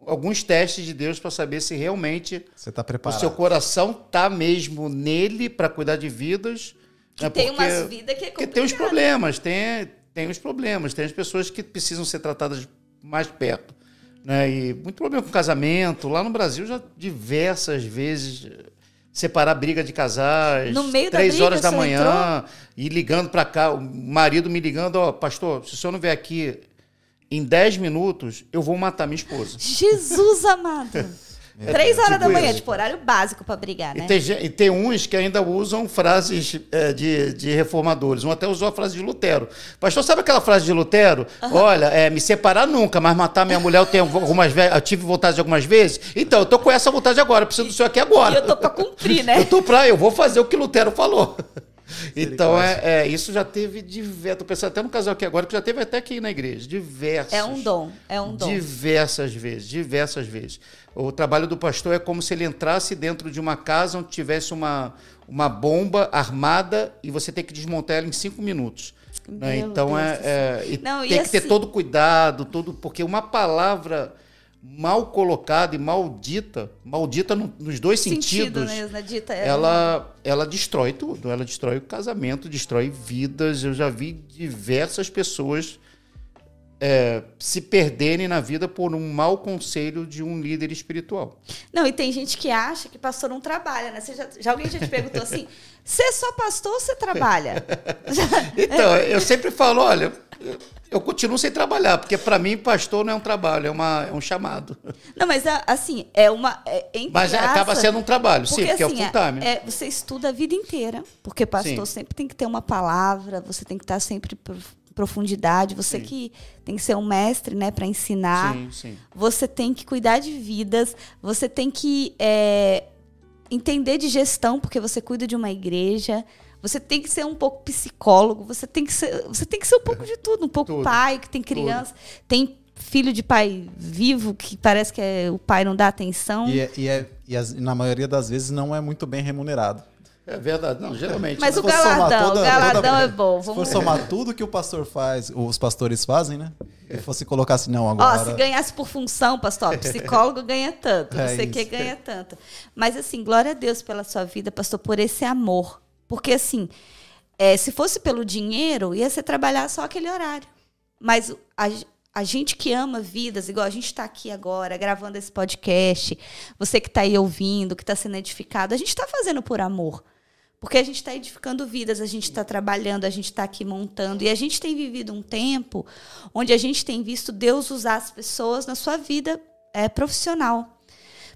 alguns testes de Deus para saber se realmente Você tá o seu coração tá mesmo nele para cuidar de vidas. Que né? tem Porque- umas vidas que é Porque tem os complicado. problemas, tem, tem os problemas, tem as pessoas que precisam ser tratadas mais perto. Né? E muito problema com casamento. Lá no Brasil já diversas vezes separar briga de casais. No meio da três briga, horas da manhã e ligando para cá, o marido me ligando, ó, pastor, se o senhor não vier aqui em 10 minutos, eu vou matar minha esposa. Jesus amado. Três horas da tipo manhã, isso. tipo, horário básico pra brigar, E né? tem, gen- e tem uns que ainda usam frases eh, de, de reformadores. Um até usou a frase de Lutero. Pastor, sabe aquela frase de Lutero? Olha, eh, me separar nunca, mas matar minha mulher eu, tenho algumas eu tive vontade algumas vezes. Então, eu tô com essa vontade agora, eu preciso do senhor aqui E agora. eu tô pra cumprir, né? Eu tô pra, eu vou fazer o que Lutero falou. Então, é, é, isso já teve diversos. Tô pensando até no casal aqui agora, que já teve até aqui na igreja. Diversos. É um dom, é um dom. Diversas vezes, diversas vezes. O trabalho do pastor é como se ele entrasse dentro de uma casa onde tivesse uma, uma bomba armada e você tem que desmontar ela em cinco minutos. né? Então Deus é, é- e Não, e tem que ter assim- todo cuidado, todo porque uma palavra mal colocada e maldita, maldita no- nos dois Sentido sentidos, mesmo, né? Dita, é ela, ela destrói tudo. Ela destrói o casamento, destrói vidas. Eu já vi diversas pessoas é, se perderem na vida por um mau conselho de um líder espiritual. Não, e tem gente que acha que pastor não trabalha, né? Já, já alguém já te perguntou assim: você é só pastor ou você trabalha? Então, eu sempre falo, olha, eu continuo sem trabalhar, porque para mim pastor não é um trabalho, é, uma, é um chamado. não, mas assim, é uma. É, Mas acaba aspas, sendo um trabalho, sim, porque assim, é o full time. é- você estuda a vida inteira, porque pastor Sim. sempre tem que ter uma palavra, você tem que estar sempre em profundidade, você Sim. que tem que ser um mestre, né, para ensinar. Sim, sim. Você tem que cuidar de vidas, você tem que é, entender de gestão, porque você cuida de uma igreja. Você tem que ser um pouco psicólogo, você tem que ser, você tem que ser um pouco de tudo, um pouco Tudo. pai, que tem criança, tem filho de pai vivo que parece que é- o pai não dá atenção. E, é- e, é- e as- na maioria das vezes não é muito bem remunerado. É verdade, não, geralmente. Mas né? o galadão, toda- o galadão toda- é bom. Se for Vamos somar tudo que o pastor faz, os pastores fazem, né? E fosse colocar assim, não, Ó, agora. se ganhasse por função, pastor, psicólogo ganha tanto, É não sei o que ganha tanto. Mas assim, glória a Deus pela sua vida, pastor, por esse amor. Porque assim, é, se fosse pelo dinheiro, ia ser trabalhar só aquele horário. Mas a, a gente que ama vidas, igual a gente está aqui agora, gravando esse podcast, você que está aí ouvindo, que está sendo edificado, a gente está fazendo por amor. Porque a gente está edificando vidas, a gente está trabalhando, a gente está aqui montando. E a gente tem vivido um tempo onde a gente tem visto Deus usar as pessoas na sua vida é, profissional.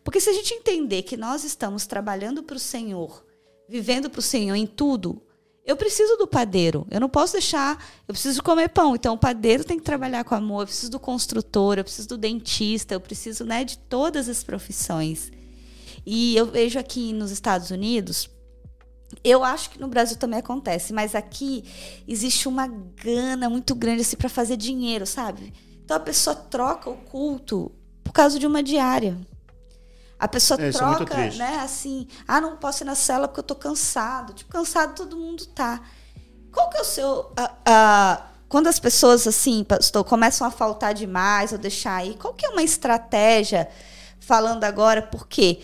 Porque se a gente entender que nós estamos trabalhando para o Senhor, vivendo para o Senhor em tudo, eu preciso do padeiro. Eu não posso deixar. Eu preciso comer pão. Então, o padeiro tem que trabalhar com amor. Eu preciso do construtor. Eu preciso do dentista. Eu preciso né, de todas as profissões. E eu vejo aqui nos Estados Unidos. Eu acho que no Brasil também acontece, mas aqui existe uma gana muito grande assim para fazer dinheiro, sabe? Então a pessoa troca o culto por causa de uma diária. A pessoa É, é troca, triste. né, assim, ah, não posso ir na cela porque eu tô cansado. Tipo, cansado todo mundo tá. Qual que é o seu. ah, quando as pessoas, assim, pastor, começam a faltar demais ou deixar aí, qual que é uma estratégia, falando agora, porque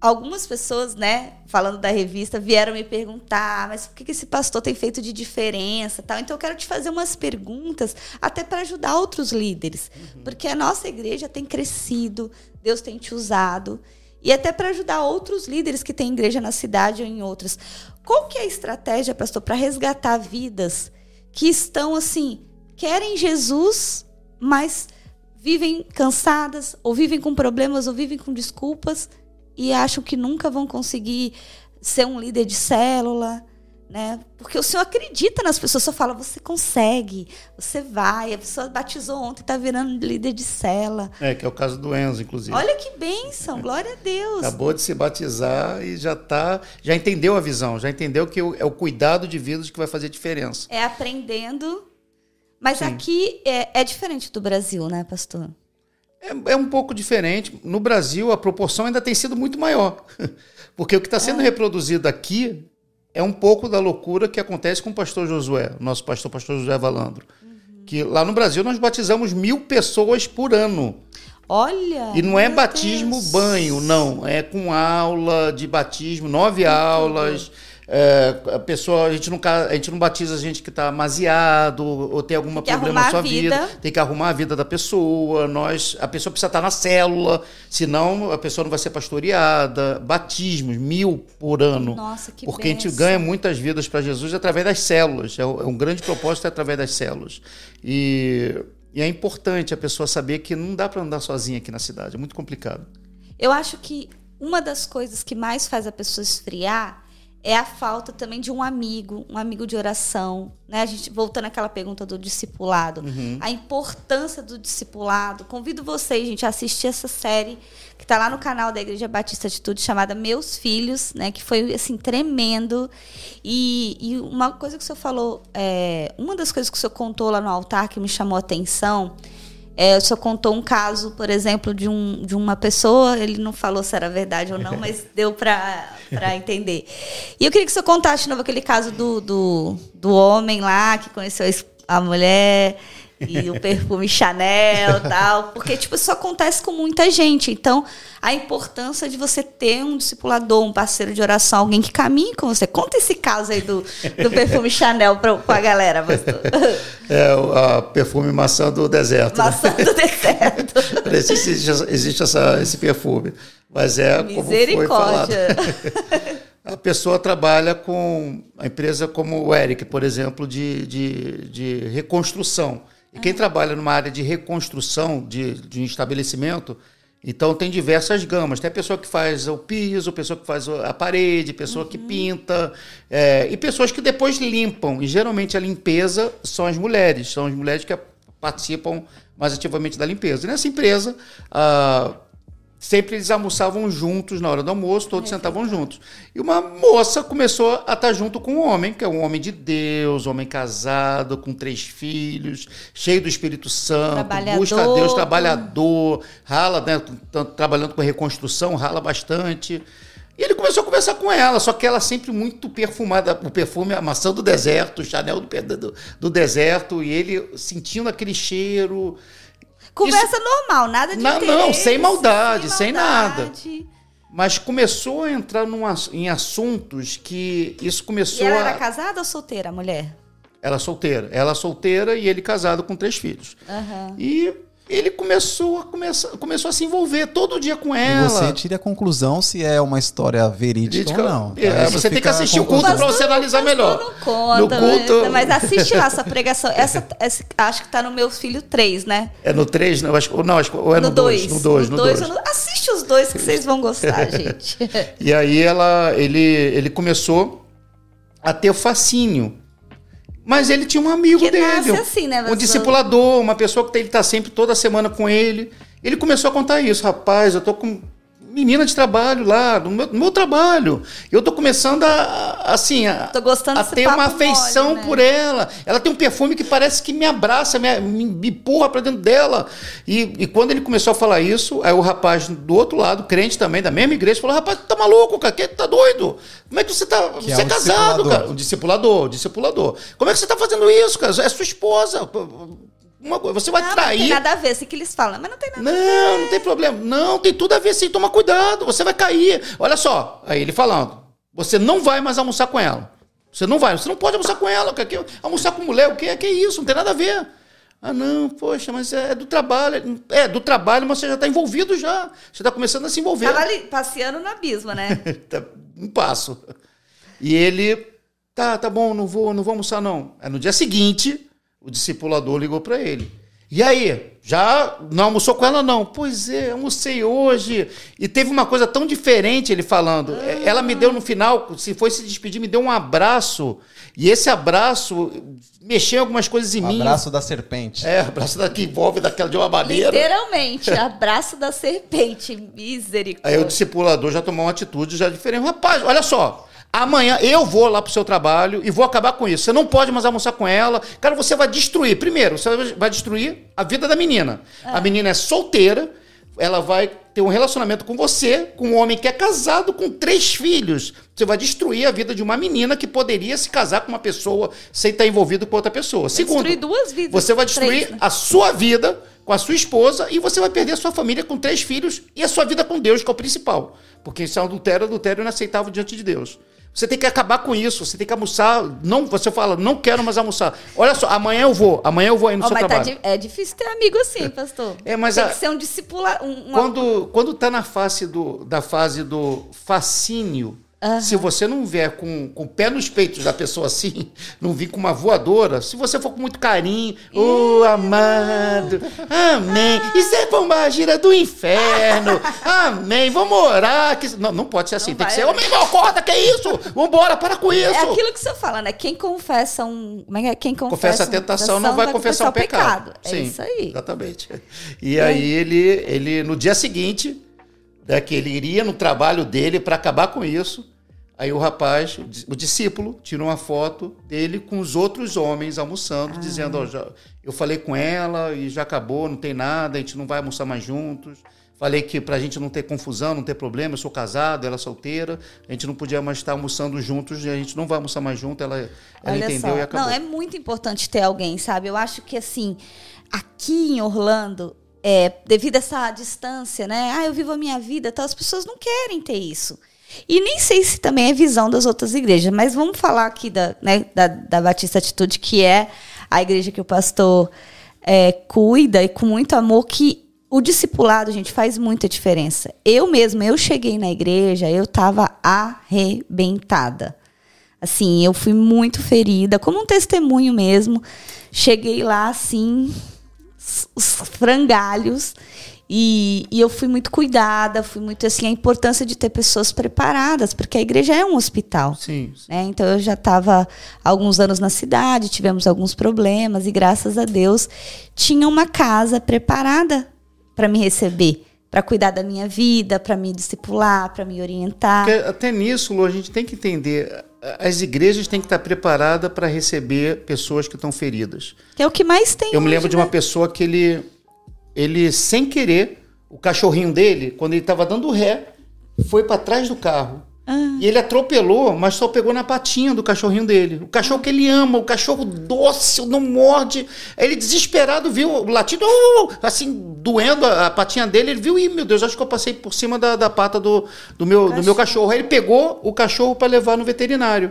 algumas pessoas, né, falando da revista, vieram me perguntar, mas o que esse pastor tem feito de diferença, tal. Então eu quero te fazer umas perguntas até para ajudar outros líderes, porque a nossa igreja tem crescido, Deus tem te usado e até para ajudar outros líderes que têm igreja na cidade ou em outras. Qual que é a estratégia, pastor, para resgatar vidas que estão assim, querem Jesus, mas vivem cansadas, ou vivem com problemas, ou vivem com desculpas e acham que nunca vão conseguir ser um líder de célula, né? Porque o Senhor acredita nas pessoas, o Senhor fala, você consegue, você vai. A pessoa batizou ontem, está virando líder de cela. É, que é o caso do Enzo, inclusive. Olha que bênção, glória a Deus. Acabou de se batizar e já tá, já entendeu a visão, já entendeu que é o cuidado de vidas que vai fazer diferença. É aprendendo. Mas Sim. aqui é, é diferente do Brasil, né, pastor? É, é um pouco diferente. No Brasil, a proporção ainda tem sido muito maior. Porque o que está sendo é. reproduzido aqui é um pouco da loucura que acontece com o pastor Josué, nosso pastor, pastor José Valandro. Uhum. Que lá no Brasil nós batizamos mil pessoas por ano. Olha! E não é batismo Deus. banho, não. É com aula de batismo, nove aulas. É, a pessoa, a gente, não, a gente não batiza a gente que está maziado ou tem algum problema na sua vida. vida. Tem que arrumar a vida da pessoa. Nós, a pessoa precisa estar na célula, senão a pessoa não vai ser pastoreada. Batismos, mil por ano. Nossa, que Porque benção. a gente ganha muitas vidas para Jesus através das células. É, é um grande propósito é através das células. E, e é importante a pessoa saber que não dá para andar sozinha aqui na cidade. É muito complicado. Eu acho que uma das coisas que mais faz a pessoa esfriar é a falta também de um amigo, um amigo de oração, né? A gente voltando àquela pergunta do discipulado, uhum. a importância do discipulado. Convido vocês, gente, a assistir essa série que está lá no canal da Igreja Batista Atitude chamada Meus Filhos, né? Que foi assim tremendo. E, e uma coisa que o senhor falou, é, uma das coisas que o senhor contou lá no altar que me chamou a atenção é, o senhor contou um caso, por exemplo, de, um, de uma pessoa, ele não falou se era verdade ou não, mas deu para entender. E eu queria que o senhor contasse de novo aquele caso do, do, do homem lá que conheceu a mulher e o perfume Chanel tal, porque tipo isso acontece com muita gente. Então, a importância de você ter um discipulador, um parceiro de oração, alguém que caminhe com você. Conta esse caso aí do, do perfume Chanel para a galera, pastor. É o perfume maçã do deserto. Né? Maçã né? do deserto. Existe, existe essa, esse perfume, mas é como foi falado. A pessoa trabalha com a empresa como o Eric, por exemplo, de, de, de reconstrução. E quem trabalha numa área de reconstrução de, de um estabelecimento, então tem diversas gamas. Tem a pessoa que faz o piso, pessoa que faz a parede, pessoa uhum. que pinta, é, e pessoas que depois limpam. E geralmente a limpeza são as mulheres, são as mulheres que participam mais ativamente da limpeza. E nessa empresa, a sempre eles almoçavam juntos na hora do almoço, todos é, sentavam é. juntos. E uma moça começou a estar junto com um homem, que é um homem de Deus, homem casado, com três filhos, cheio do Espírito Santo, busca a Deus, trabalhador, rala, né, trabalhando com reconstrução, rala bastante. E ele começou a conversar com ela, só que ela sempre muito perfumada, o perfume, a maçã do deserto, o Chanel do, do, do deserto, e ele sentindo aquele cheiro. Conversa Isso, normal, nada de Não, não, sem maldade, sem, sem nada. Mas começou a entrar em assuntos que isso começou e ela a... era casada ou solteira, a mulher? Ela solteira. Ela solteira e ele casado com três filhos. Uhum. E ele começou a, começar, começou a se envolver todo dia com ela. E você tira a conclusão se é uma história verídica, verídica ou não. É, você tem que assistir o culto para você analisar melhor. Não conta, no culto... Né? mas assiste lá essa pregação. Essa, essa acho que está no meu filho 3, né? É no 3? Não, acho, não, acho, ou é no 2? No 2. No 2. Assiste os dois que vocês vão gostar, gente. e aí ela, ele, ele começou a ter o fascínio mas ele tinha um amigo que dele. Assim, né, um discipulador, uma pessoa que ele está sempre toda semana com ele. Ele começou a contar isso. Rapaz, eu tô com menina de trabalho lá, no meu, no meu trabalho. Eu tô começando a, assim, a, a ter uma afeição mole, né? por ela. Ela tem um perfume que parece que me abraça, me, me empurra para dentro dela. E, e quando ele começou a falar isso, aí o rapaz do outro lado, crente também, da mesma igreja, falou: rapaz, tá maluco, cara? Que, tá doido? Como é que você tá. Que você é, um é casado, cara? O discipulador, o discipulador. Como é que você tá fazendo isso, cara? É sua esposa uma coisa. Você vai não, trair. Não tem nada a ver, assim que eles falam, mas não tem nada não, a ver. Não, não tem problema. Não, tem tudo a ver sim. Toma cuidado, você vai cair. Olha só, aí ele falando: você não vai mais almoçar com ela. Você não vai, você não pode almoçar com ela. Que, almoçar com mulher, o que é que é isso? Não tem nada a ver. Ah, não, poxa, mas é do trabalho. É, do trabalho, mas você já está envolvido já. Você está começando a se envolver. Estava ali passeando no abismo, né? Tá, um passo. E ele, tá, tá bom, não vou, não vou almoçar, não. Aí no dia seguinte, o discipulador ligou para ele. E aí? Já não almoçou com ela, não? Pois é, almocei hoje. E teve uma coisa tão diferente ele falando. Ah. Ela me deu no final, se foi se despedir, me deu um abraço. E esse abraço mexeu algumas coisas em abraço mim. Abraço da serpente. É, abraço da, que envolve daquela de uma maneira. Literalmente, abraço da serpente. Misericórdia. Aí o discipulador já tomou uma atitude já diferente. Rapaz, olha só. Amanhã eu vou lá pro seu trabalho e vou acabar com isso. Você não pode mais almoçar com ela. Cara, você vai destruir. Primeiro, você vai destruir a vida da menina. É. A menina é solteira, ela vai ter um relacionamento com você, com um homem que é casado com três filhos. Você vai destruir a vida de uma menina que poderia se casar com uma pessoa sem estar envolvido com outra pessoa. Vai Segundo, destruir duas vidas. Você vai destruir três, né? a sua vida com a sua esposa e você vai perder a sua família com três filhos e a sua vida com Deus, que é o principal. Porque isso é um adultério, adultério inaceitável diante de Deus. Você tem que acabar com isso. Você tem que almoçar. Não, você fala, não quero mais almoçar. Olha só, amanhã eu vou. Amanhã eu vou aí no oh, seu mas tá trabalho. Tá, é difícil ter amigo assim, pastor. É, mas tem a, que ser um discípulo. Um, quando, quando tá na fase do, da fase do fascínio, Uhum. Se você não vier com, com o pé nos peitos da pessoa assim, não vir com uma voadora, se você for com muito carinho, ô oh, amado, amém. Isso é bombagira do inferno, amém. Vamos orar. Que... Não, não pode ser assim, não tem vai, que ser, homem, não, acorda, que é isso? Vambora, para com isso. É aquilo que você fala, né? Quem confessa um. É é? Quem confessa, confessa a tentação não vai, vai confessar, confessar um pecado. pecado. É Sim, isso aí. Exatamente. E é. aí ele, ele, no dia seguinte, né, que ele iria no trabalho dele para acabar com isso. Aí o rapaz, o discípulo, tirou uma foto dele com os outros homens almoçando, ah. dizendo: oh, já, Eu falei com ela e já acabou, não tem nada, a gente não vai almoçar mais juntos. Falei que para a gente não ter confusão, não ter problema, eu sou casado, ela é solteira, a gente não podia mais estar almoçando juntos e a gente não vai almoçar mais junto. Ela, ela entendeu só. e acabou. Não, é muito importante ter alguém, sabe? Eu acho que assim, aqui em Orlando, é, devido a essa distância, né? Ah, eu vivo a minha vida, então as pessoas não querem ter isso. E nem sei se também é visão das outras igrejas, mas vamos falar aqui da, né, da, da Batista Atitude, que é a igreja que o pastor é, cuida e com muito amor, que o discipulado, gente, faz muita diferença. Eu mesma, eu cheguei na igreja, eu estava arrebentada. Assim, eu fui muito ferida, como um testemunho mesmo. Cheguei lá, assim, os frangalhos. E, e, eu fui muito cuidada, fui muito assim, a importância de ter pessoas preparadas, porque a igreja é um hospital. Sim. Né? Então eu já estava alguns anos na cidade, tivemos alguns problemas, e graças a Deus tinha uma casa preparada para me receber, para cuidar da minha vida, para me discipular, para me orientar. Porque até nisso, Lu, a gente tem que entender. As igrejas têm que estar preparadas para receber pessoas que estão feridas. Que é o que mais tem. Eu hoje, me lembro né? de uma pessoa que ele ele, sem querer, o cachorrinho dele, quando ele estava dando ré, foi para trás do carro. Ah. E ele atropelou, mas só pegou na patinha do cachorrinho dele. O cachorro que ele ama, o cachorro dócil, não morde. Aí ele desesperado viu o latido, uh, assim, doendo a, a, patinha dele. Ele viu, e meu Deus, acho que eu passei por cima da, da pata do, do, meu, cachorro. do meu cachorro. Aí ele pegou o cachorro para levar no veterinário.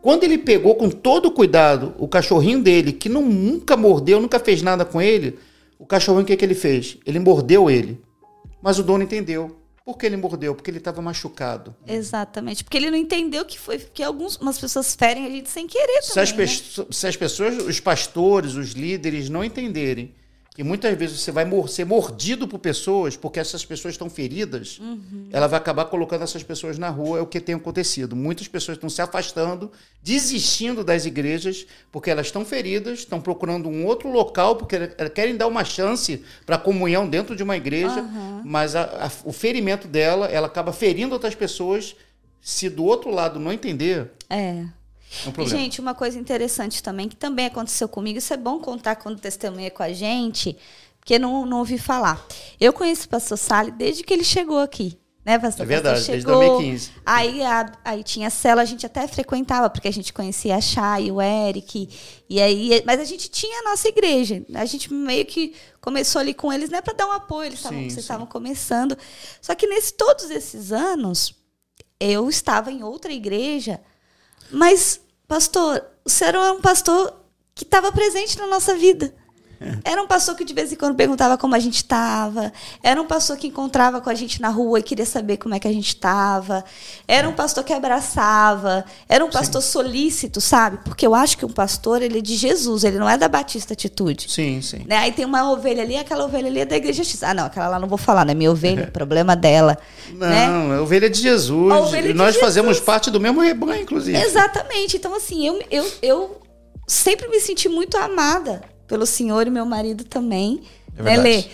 Quando ele pegou com todo cuidado o cachorrinho dele, que não, nunca mordeu, nunca fez nada com ele, o cachorrinho, o que, que ele fez? Ele mordeu ele. Mas o dono entendeu. Por que ele mordeu? Porque ele estava machucado. Exatamente. Porque ele não entendeu que foi que algumas pessoas ferem a gente sem querer se também, as, né? se as pessoas, os pastores, os líderes não entenderem que muitas vezes você vai ser mordido por pessoas, porque essas pessoas estão feridas, uhum. ela vai acabar colocando essas pessoas na rua, é o que tem acontecido. Muitas pessoas estão se afastando, desistindo das igrejas, porque elas estão feridas, estão procurando um outro local, porque querem dar uma chance para a comunhão dentro de uma igreja, uhum. mas a, a, o ferimento dela, ela acaba ferindo outras pessoas, se do outro lado não entender. É é um gente, uma coisa interessante também, que também aconteceu comigo, isso é bom contar quando testemunha com a gente, porque não, não ouvi falar. Eu conheço o pastor Sali desde que ele chegou aqui. Né, pastor? É verdade, chegou, desde 2015. Aí, a, aí tinha a cela, a gente até frequentava, porque a gente conhecia a Chay, o Eric. E aí, mas a gente tinha a nossa igreja. A gente meio que começou ali com eles, né, para dar um apoio. Eles tavam, sim, vocês estavam começando. Só que nesses todos esses anos, eu estava em outra igreja mas, pastor, o senhor é um pastor que estava presente na nossa vida. Era um pastor que de vez em quando perguntava como a gente estava. Era um pastor que encontrava com a gente na rua e queria saber como é que a gente estava. Era um pastor que abraçava. Era um pastor sim. solícito, sabe? Porque eu acho que um pastor, ele é de Jesus, ele não é da Batista Atitude. Sim, sim. Né? Aí tem uma ovelha ali, aquela ovelha ali é da Igreja X. Ah, não, aquela lá não vou falar, não é minha ovelha, problema dela. Não, né? é ovelha de Jesus. Ovelha e nós Jesus. fazemos parte do mesmo rebanho, inclusive. Exatamente. Então, assim, eu, eu, eu sempre me senti muito amada pelo senhor e meu marido também. É né, Lê?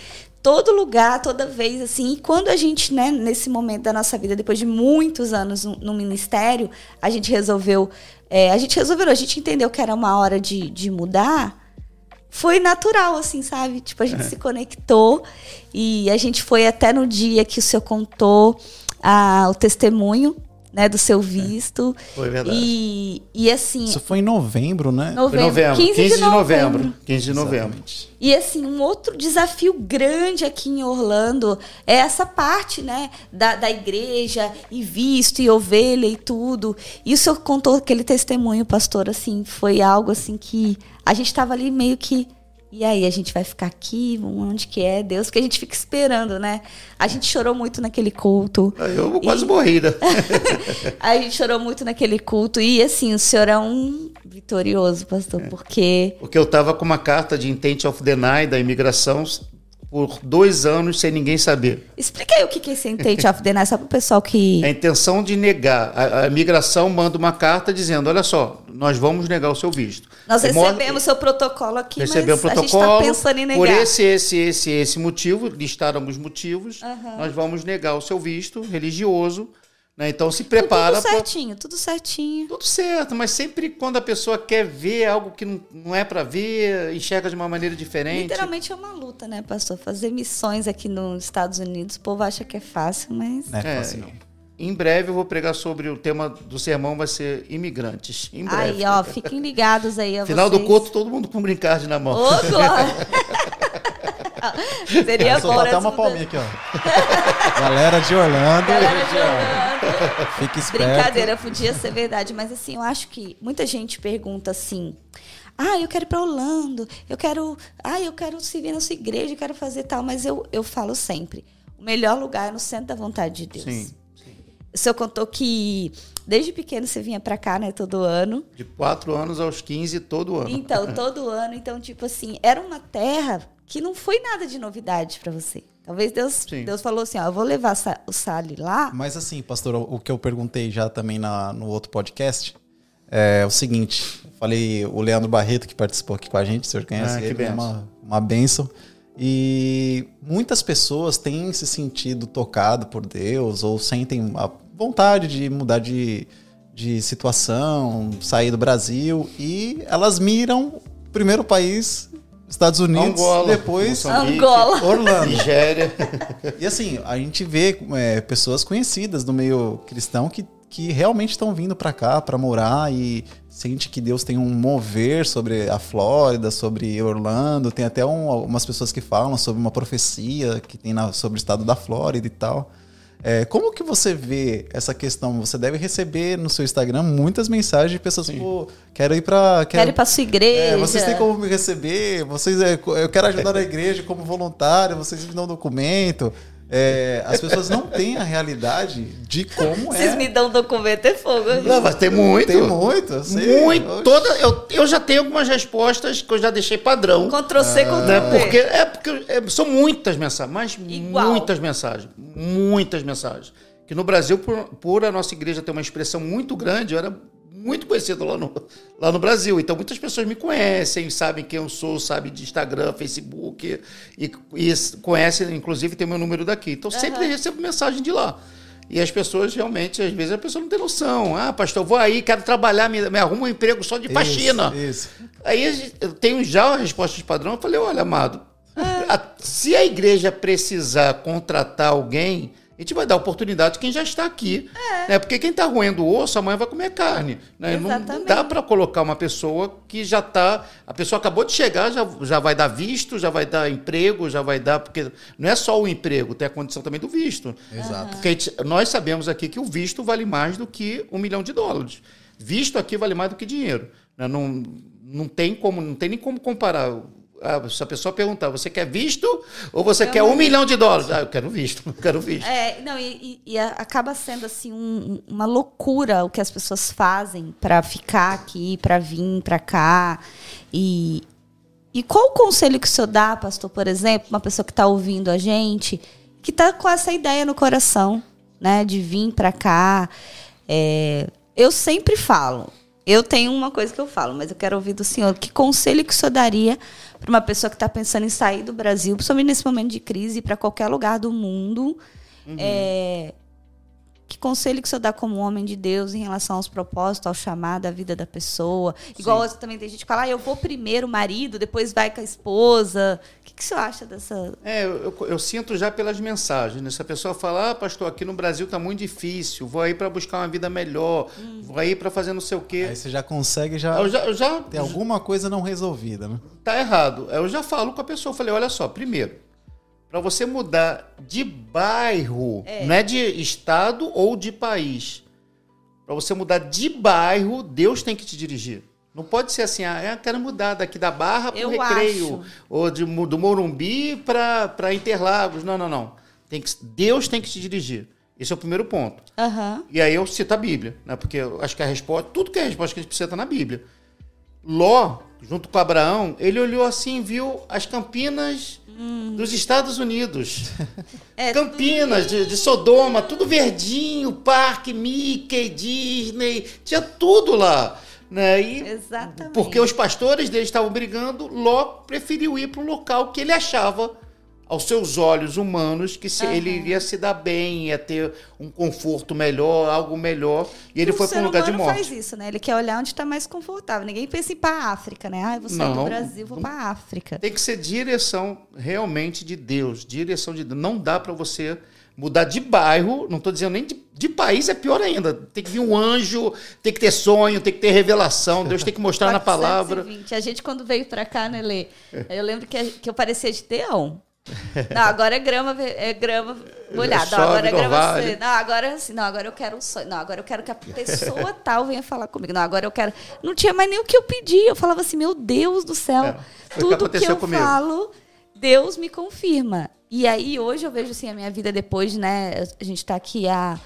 Todo lugar, toda vez, assim. E quando a gente, né, nesse momento da nossa vida, depois de muitos anos no, no ministério, a gente resolveu. É, a gente resolveu, a gente entendeu que era uma hora de, de mudar. Foi natural, assim, sabe? Tipo, a gente é. se conectou e a gente foi até no dia que o senhor contou ah, o testemunho né, do seu visto. Foi verdade. E, e assim. Isso foi em novembro, né? Novembro. novembro 15, 15 de, novembro. novembro. 15 de novembro. E assim, um outro desafio grande aqui em Orlando é essa parte, né, da, da igreja e visto e ovelha e tudo. E o senhor contou aquele testemunho, pastor, assim, foi algo assim que a gente estava ali meio que e aí, a gente vai ficar aqui? Onde que é Deus? Porque a gente fica esperando, né? A gente chorou muito naquele culto. Eu quase e... morrida. a gente chorou muito naquele culto. E assim, o senhor é um vitorioso, pastor, é. porque. Porque eu estava com uma carta de intent of deny da imigração por dois anos sem ninguém saber. Explica aí o que é esse intent of deny, só para o pessoal que... A intenção de negar. A, a migração manda uma carta dizendo, olha só, nós vamos negar o seu visto. Nós recebemos o seu protocolo aqui, recebemos mas protocolo, a gente está pensando em negar. Por esse, esse, esse, esse motivo, listaram os motivos, uhum. nós vamos negar o seu visto religioso, né? Então se prepara. Tudo certinho, pra... tudo certinho. Tudo certo, mas sempre quando a pessoa quer ver algo que não, não é para ver, enxerga de uma maneira diferente. Literalmente é uma luta, né, pastor? Fazer missões aqui nos Estados Unidos, o povo acha que é fácil, mas. Não é fácil, não. Em breve eu vou pregar sobre o tema do sermão, vai ser imigrantes. Em breve. Aí, ó, fiquem ligados aí. Final vocês. do culto, todo mundo com brincar na mão. Ô, glória! Seria é, bom. até uma palminha aqui, ó. Galera de Orlando. Galera de Orlando. Fique esperto. Brincadeira, podia ser verdade. Mas assim, eu acho que muita gente pergunta assim. Ah, eu quero ir para Orlando, eu quero, ah, eu quero servir na sua igreja, eu quero fazer tal, mas eu, eu falo sempre, o melhor lugar é no centro da vontade de Deus. Sim. O senhor contou que desde pequeno você vinha para cá, né, todo ano. De quatro anos aos 15, todo ano. Então, todo ano. Então, tipo assim, era uma terra que não foi nada de novidade para você. Talvez Deus, Deus falou assim, ó, eu vou levar o Sally lá. Mas assim, pastor, o que eu perguntei já também na, no outro podcast é o seguinte. Falei, o Leandro Barreto, que participou aqui com a gente, o senhor conhece ah, ele, é uma, uma benção. E muitas pessoas têm se sentido tocado por Deus ou sentem a vontade de mudar de, de situação, sair do Brasil e elas miram o primeiro país Estados Unidos, Angola, depois Angola. Orlando. Nigéria. E assim, a gente vê é, pessoas conhecidas no meio cristão que, que realmente estão vindo para cá para morar e sente que Deus tem um mover sobre a Flórida, sobre Orlando. Tem até um, algumas pessoas que falam sobre uma profecia que tem na, sobre o estado da Flórida e tal. É, como que você vê essa questão? Você deve receber no seu Instagram muitas mensagens de pessoas, Sim. pô, quero ir para quero, quero ir para sua igreja. É, vocês têm como me receber? Vocês, é, eu quero ajudar na igreja como voluntário. Vocês me dão um documento. É, as pessoas não têm a realidade de como é. Vocês me dão documento, é fogo. Não, mas tem muito. Tem muito, eu sei. Muito. Toda, eu, eu já tenho algumas respostas que eu já deixei padrão. Ctrl C, Ctrl V. Porque, é porque é, são muitas mensagens, mas Igual. muitas mensagens. Muitas mensagens. Que no Brasil, por, por a nossa igreja ter uma expressão muito grande, eu era muito conhecido lá no, lá no Brasil. Então, muitas pessoas me conhecem, sabem quem eu sou, sabem de Instagram, Facebook, e, e conhecem, inclusive, tem meu número daqui. Então, uhum. sempre recebo mensagem de lá. E as pessoas realmente, às vezes, a pessoa não tem noção. Ah, pastor, eu vou aí, quero trabalhar, me, me arrumo um emprego só de faxina. Isso, isso. Aí eu tenho já a resposta de padrão. Eu falei, olha, amado, é. a, se a igreja precisar contratar alguém a gente vai dar oportunidade a quem já está aqui. É. Né? Porque quem está roendo o osso, amanhã vai comer carne. Né? Não, não, dá para colocar uma pessoa que já está. A pessoa acabou de chegar, já, já vai dar visto, já vai dar emprego, já vai dar. Porque não é só o emprego, tem a condição também do visto. Exato. Porque gente, nós sabemos aqui que o visto vale mais do que um milhão de dólares. Visto aqui vale mais do que dinheiro. Né? Não, não tem como, não tem nem como comparar Ah, se a pessoa perguntar, você quer visto ou você eu quer um milhão de dólares? Ah, eu quero visto, eu quero visto. É, não, e, e, e acaba sendo assim um, uma loucura o que as pessoas fazem para ficar aqui, para vir para cá. E, e qual o conselho que o senhor dá, pastor, por exemplo, uma pessoa que está ouvindo a gente, que está com essa ideia no coração, né, de vir para cá? É, eu sempre falo, eu tenho uma coisa que eu falo, mas eu quero ouvir do senhor. Que conselho que o senhor daria para uma pessoa que está pensando em sair do Brasil, principalmente nesse momento de crise, para qualquer lugar do mundo? Uhum. É, que conselho que o senhor dá como homem de Deus em relação aos propósitos, ao chamado, à vida da pessoa? Igual também tem gente que fala, ah, eu vou primeiro o marido, depois vai com a esposa. O que, que o senhor acha dessa. É, eu, eu, eu sinto já pelas mensagens. Né? Se a pessoa fala, ah, pastor, aqui no Brasil está muito difícil, vou aí para buscar uma vida melhor, hum. vou aí para fazer não sei o quê. Aí você já consegue já. Eu já, eu já tem alguma coisa não resolvida, né? Tá errado. Eu já falo com a pessoa, falei, olha só, primeiro para você mudar de bairro, é. não é de estado ou de país. Para você mudar de bairro, Deus tem que te dirigir. Não pode ser assim, ah, eu quero mudar daqui da Barra para o Recreio, acho. ou de, do Morumbi para Interlagos. Não, não, não. Tem que, Deus tem que te dirigir. Esse é o primeiro ponto. Uhum. E aí eu cito a Bíblia, né? porque eu acho que a resposta, tudo que é a resposta que a gente precisa está na Bíblia. Ló, junto com Abraão, ele olhou assim, viu as campinas hum. dos Estados Unidos. É, Campinas, de, de, Sodoma, tudo verdinho, parque, Mickey, Disney, tinha tudo lá. Né? E Exatamente. Porque os pastores deles estavam brigando, Ló preferiu ir para um local que ele achava aos seus olhos humanos que se, uhum. ele iria se dar bem, ia ter um conforto melhor, algo melhor, e ele o foi para um lugar de morte. faz isso, né? Ele quer olhar onde está mais confortável. Ninguém pensa em ir para a África, né? Ah, eu vou sair não, do Brasil, vou para a África. Tem que ser direção realmente de Deus, direção de Deus. Não dá para você mudar de bairro, não estou dizendo nem de, de, país, é pior ainda. Tem que vir um anjo, tem que ter sonho, tem que ter revelação, Deus tem que mostrar na palavra. A gente, quando veio para cá, né, Lê, eu lembro que, que eu parecia de Teão. Não, agora é grama, é grama molhada. Não, agora é grama vale. Não, agora assim, não, agora eu quero um sonho. Não, agora eu quero que a pessoa tal venha falar comigo. Não, agora eu quero. Não tinha mais nem o que eu pedi. Eu falava assim, meu Deus do céu, é, tudo que, que eu comigo. falo, Deus me confirma. E aí hoje eu vejo assim a minha vida depois, né? A gente está aqui há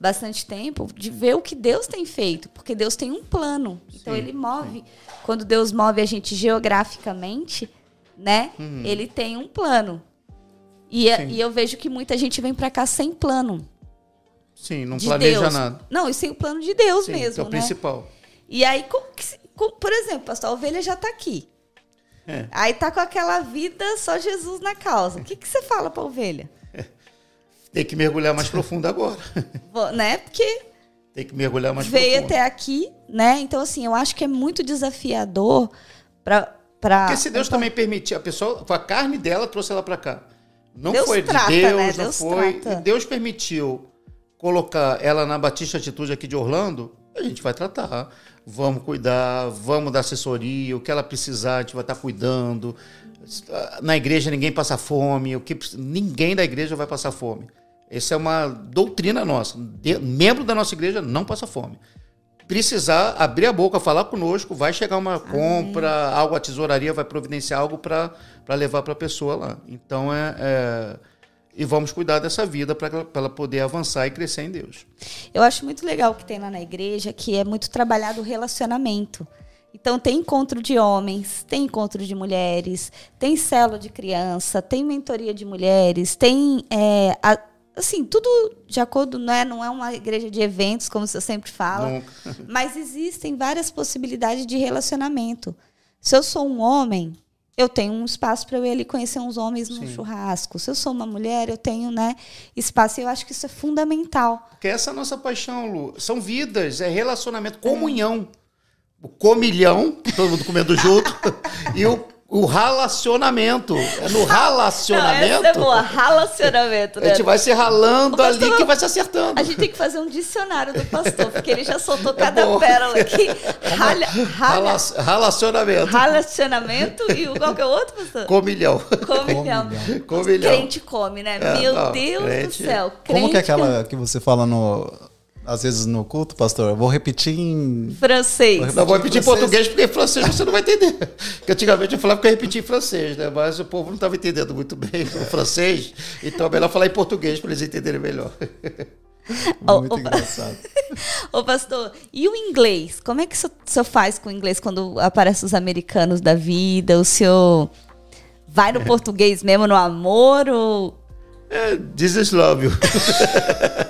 bastante tempo de ver o que Deus tem feito, porque Deus tem um plano. Então sim, ele move. Sim. Quando Deus move a gente geograficamente, né? Uhum. Ele tem um plano. E, é, e eu vejo que muita gente vem para cá sem plano. Sim, não de planeja Deus. nada. Não, e sem o plano de Deus Sim, mesmo. Que é o né? principal. E aí, por exemplo, pastor, a ovelha já está aqui. É. Aí tá com aquela vida só Jesus na causa. O que, que você fala para a ovelha? Tem que mergulhar mais profundo agora. né? Porque. Tem que mergulhar mais veio profundo. Veio até aqui, né? Então, assim, eu acho que é muito desafiador para. Pra... Porque se Deus também permitir, a pessoa, a carne dela trouxe ela para cá. Não Deus foi trata, de Deus, né? não Deus foi. Trata. Deus permitiu colocar ela na Batista Atitude aqui de Orlando, a gente vai tratar. Vamos cuidar, vamos dar assessoria, o que ela precisar, a gente vai estar cuidando. Na igreja ninguém passa fome, o que ninguém da igreja vai passar fome. Essa é uma doutrina nossa. De, membro da nossa igreja não passa fome precisar abrir a boca, falar conosco, vai chegar uma compra, algo, a tesouraria vai providenciar algo para levar para a pessoa lá. Então é, é, E vamos cuidar dessa vida para ela poder avançar e crescer em Deus. Eu acho muito legal o que tem lá na igreja, que é muito trabalhado o relacionamento. Então tem encontro de homens, tem encontro de mulheres, tem célula de criança, tem mentoria de mulheres, tem é, a, assim, tudo de acordo, não é, não é uma igreja de eventos, como você sempre fala, Nunca. mas existem várias possibilidades de relacionamento. Se eu sou um homem, eu tenho um espaço para eu ir ali conhecer uns homens no churrasco. Se eu sou uma mulher, eu tenho, né, espaço. E eu acho que isso é fundamental. Porque essa é a nossa paixão, Lu. São vidas, é relacionamento, comunhão. É. O comilhão, todo mundo comendo junto, e o o relacionamento. É no relacionamento. Não, essa é boa, relacionamento. Né? A gente vai se ralando pastor, ali que vai se acertando. A gente tem que fazer um dicionário do pastor, porque ele já soltou é cada bom. pérola aqui. Ralha, ralha, relacionamento. Relacionamento e qual que é o outro, pastor? Comilhão. Comilhão. Comilhão. Crente come, né? É, Meu não, Deus crente. do céu. Crente Como que é aquela que você fala no às vezes no culto, pastor? Eu vou repetir em. Francês. Não, vou repetir em português, porque em francês você não vai entender. Porque antigamente eu falava que eu repetia em francês, né? Mas o povo não estava entendendo muito bem o francês. Então é melhor falar em português para eles entenderem melhor. Muito engraçado. Ô, pastor, e o inglês? Como é que o senhor- o senhor faz com o inglês quando aparecem os americanos da vida? O senhor vai no português mesmo, no amor? Ou... É, this is love you.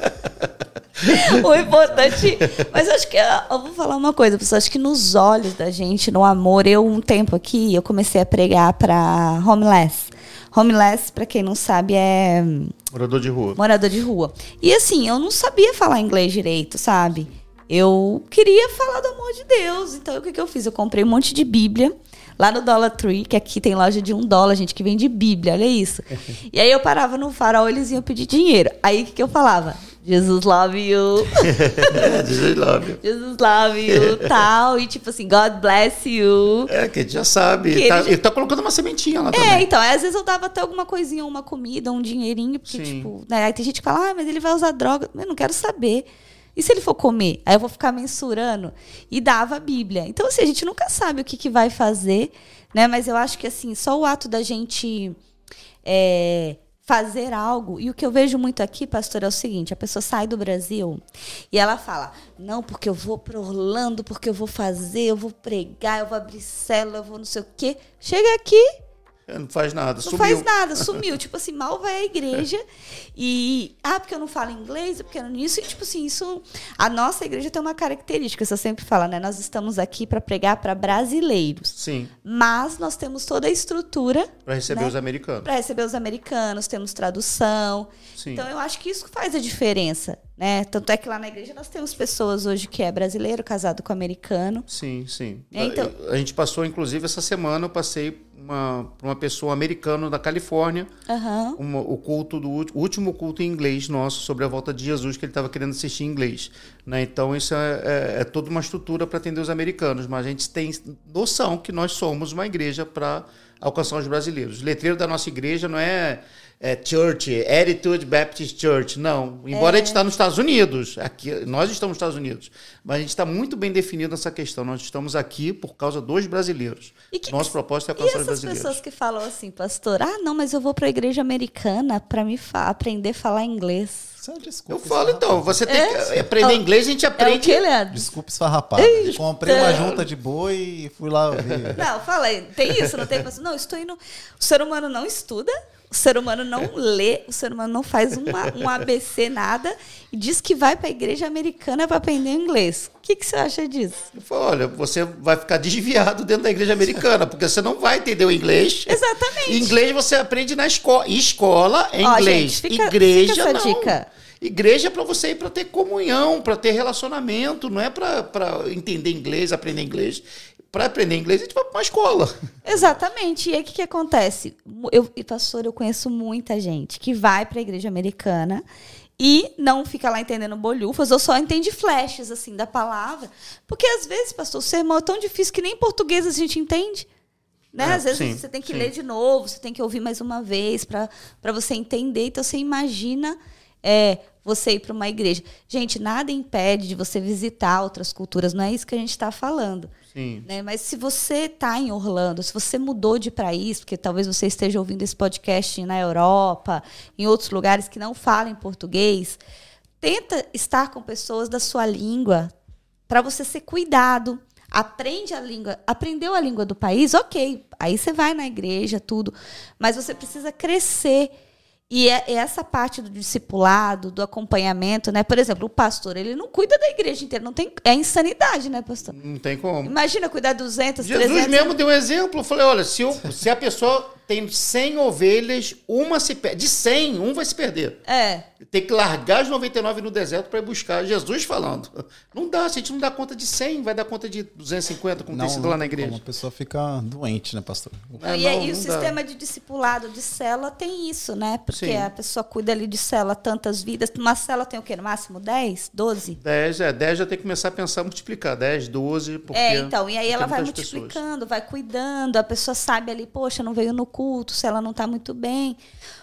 O importante. Mas acho que. Eu vou falar uma coisa, pessoal. Acho que nos olhos da gente, no amor, eu, um tempo aqui, eu comecei a pregar para homeless. Homeless, para quem não sabe, é Morador de rua. morador de rua. E assim, eu não sabia falar inglês direito, sabe? Eu queria falar do amor de Deus. Então, o que, que eu fiz? Eu comprei um monte de Bíblia lá no Dollar Tree, que aqui tem loja de um dólar, gente, que vende Bíblia, olha isso. E aí eu parava no farol, eles iam pedir dinheiro. Aí o que, que eu falava? Jesus love you. É, is love you. Jesus love you, tal. E tipo assim, God bless you. É, que a gente já sabe. Que tá, ele- tá colocando uma sementinha lá É, também. então, aí, às vezes eu dava até alguma coisinha, uma comida, um dinheirinho, porque, Sim. tipo, né, aí tem gente que fala, ah, mas ele vai usar droga. Eu não quero saber. E se ele for comer? Aí eu vou ficar mensurando e dava a Bíblia. Então, assim, a gente nunca sabe o que, que vai fazer, né? Mas eu acho que, assim, só o ato da gente é, fazer algo. E o que eu vejo muito aqui, pastor, é o seguinte: a pessoa sai do Brasil e ela fala, não, porque eu vou para Orlando, porque eu vou fazer, eu vou pregar, eu vou abrir célula, eu vou não sei o quê. Chega aqui, É, Não faz nada. não Sumiu. faz nada, sumiu. tipo assim, mal vai à igreja e. Ah, porque eu não falo inglês, porque eu não isso. E, tipo assim, isso. A nossa igreja tem uma característica, você sempre fala, né? Nós estamos aqui para pregar para brasileiros. Sim, Mas nós temos toda a estrutura para receber Né? os americanos. para receber os americanos, temos tradução. Sim. Então eu acho que isso faz a diferença, né? Tanto é que lá na igreja nós temos pessoas hoje que é brasileiro casado com americano. Sim, sim. É, então- A, a gente passou, inclusive, essa semana, eu passei uma, pra uma pessoa americana da Califórnia, uma- o culto do o último culto em inglês nosso sobre a volta de Jesus que ele estava querendo assistir em inglês. Né? Então isso é, é- é toda uma estrutura para atender os americanos, mas a gente tem noção que nós somos uma igreja para alcançar os brasileiros. O letreiro da nossa igreja não é, é Church, Attitude Baptist Church, não. Embora É. a gente está nos Estados Unidos, aqui nós estamos nos Estados Unidos, mas a gente está muito bem definido nessa questão. Nós estamos aqui por causa dos brasileiros. E que- Nosso propósito é E alcançar os essas brasileiros. pessoas que falam assim, pastor, ah, não, mas eu vou para a igreja americana para me fa- aprender a falar inglês. Isso é desculpa. Eu falo então, você tem É? que aprender inglês, a gente É o aprende. que, Leandro? Desculpa esfarrapada. Comprei uma junta de boi e fui lá ouvir. Não, fala aí. Tem isso, não tem? Não, estou indo. O ser humano não estuda, o ser humano não lê, o ser humano não faz uma, um ABC, nada, e diz que vai para a igreja americana para aprender inglês. O que, que você acha disso? Eu falo, olha, você vai ficar desviado dentro da igreja americana, porque você não vai entender o inglês. Exatamente. Inglês você aprende na escola. Escola é Ó, inglês. gente, fica- igreja fica não. dica. Igreja é para você ir para ter comunhão, para ter relacionamento, não é para entender inglês, aprender inglês. Para aprender inglês, a gente vai para uma escola. Exatamente. E aí o que, que acontece? Eu, e, pastor, eu conheço muita gente que vai para a igreja americana e não fica lá entendendo bolhufas, ou só entende flashes assim da palavra. Porque às vezes, pastor, o sermão é tão difícil que nem em português a gente entende. Né? É, às vezes sim, você tem que sim. ler de novo, você tem que ouvir mais uma vez para você entender. Então você imagina é, você ir para uma igreja. Gente, nada impede de você visitar outras culturas, não é isso que a gente está falando Sim. né? Mas se você está em Orlando, se você mudou de país, porque talvez você esteja ouvindo esse podcast na Europa, em outros lugares que não falam português, tenta estar com pessoas da sua língua para você ser cuidado. Aprende a língua, aprendeu a língua do país, ok. Aí você vai na igreja, tudo. Mas você precisa crescer. E é, é essa parte do discipulado, do acompanhamento, né? Por exemplo, o pastor, ele não cuida da igreja inteira. Não tem, é insanidade, né, pastor? Não tem como. Imagina cuidar de 200, Jesus 300... mesmo deu um exemplo. Eu falei, olha, se, eu- se a pessoa tem 100 ovelhas, uma se perde. De 100, um vai se perder. É, Tem que largar as 99 no deserto para ir buscar. Jesus falando. Não dá, se a gente não dá conta de 100, vai dar conta de 250, como tem sido lá na igreja. Uma pessoa fica doente, né, pastor? É, e, não, aí o não dá. sistema de discipulado de cela tem isso, né? Porque Sim. a pessoa cuida ali de cela tantas vidas. Uma cela tem o quê? No máximo 10, 12? 10, é, 10 já tem que começar a pensar multiplicar. 10, 12, porque... É, então, e aí ela vai muitas pessoas. multiplicando, vai cuidando, a pessoa sabe ali, poxa, não veio no culto, se ela não tá muito bem.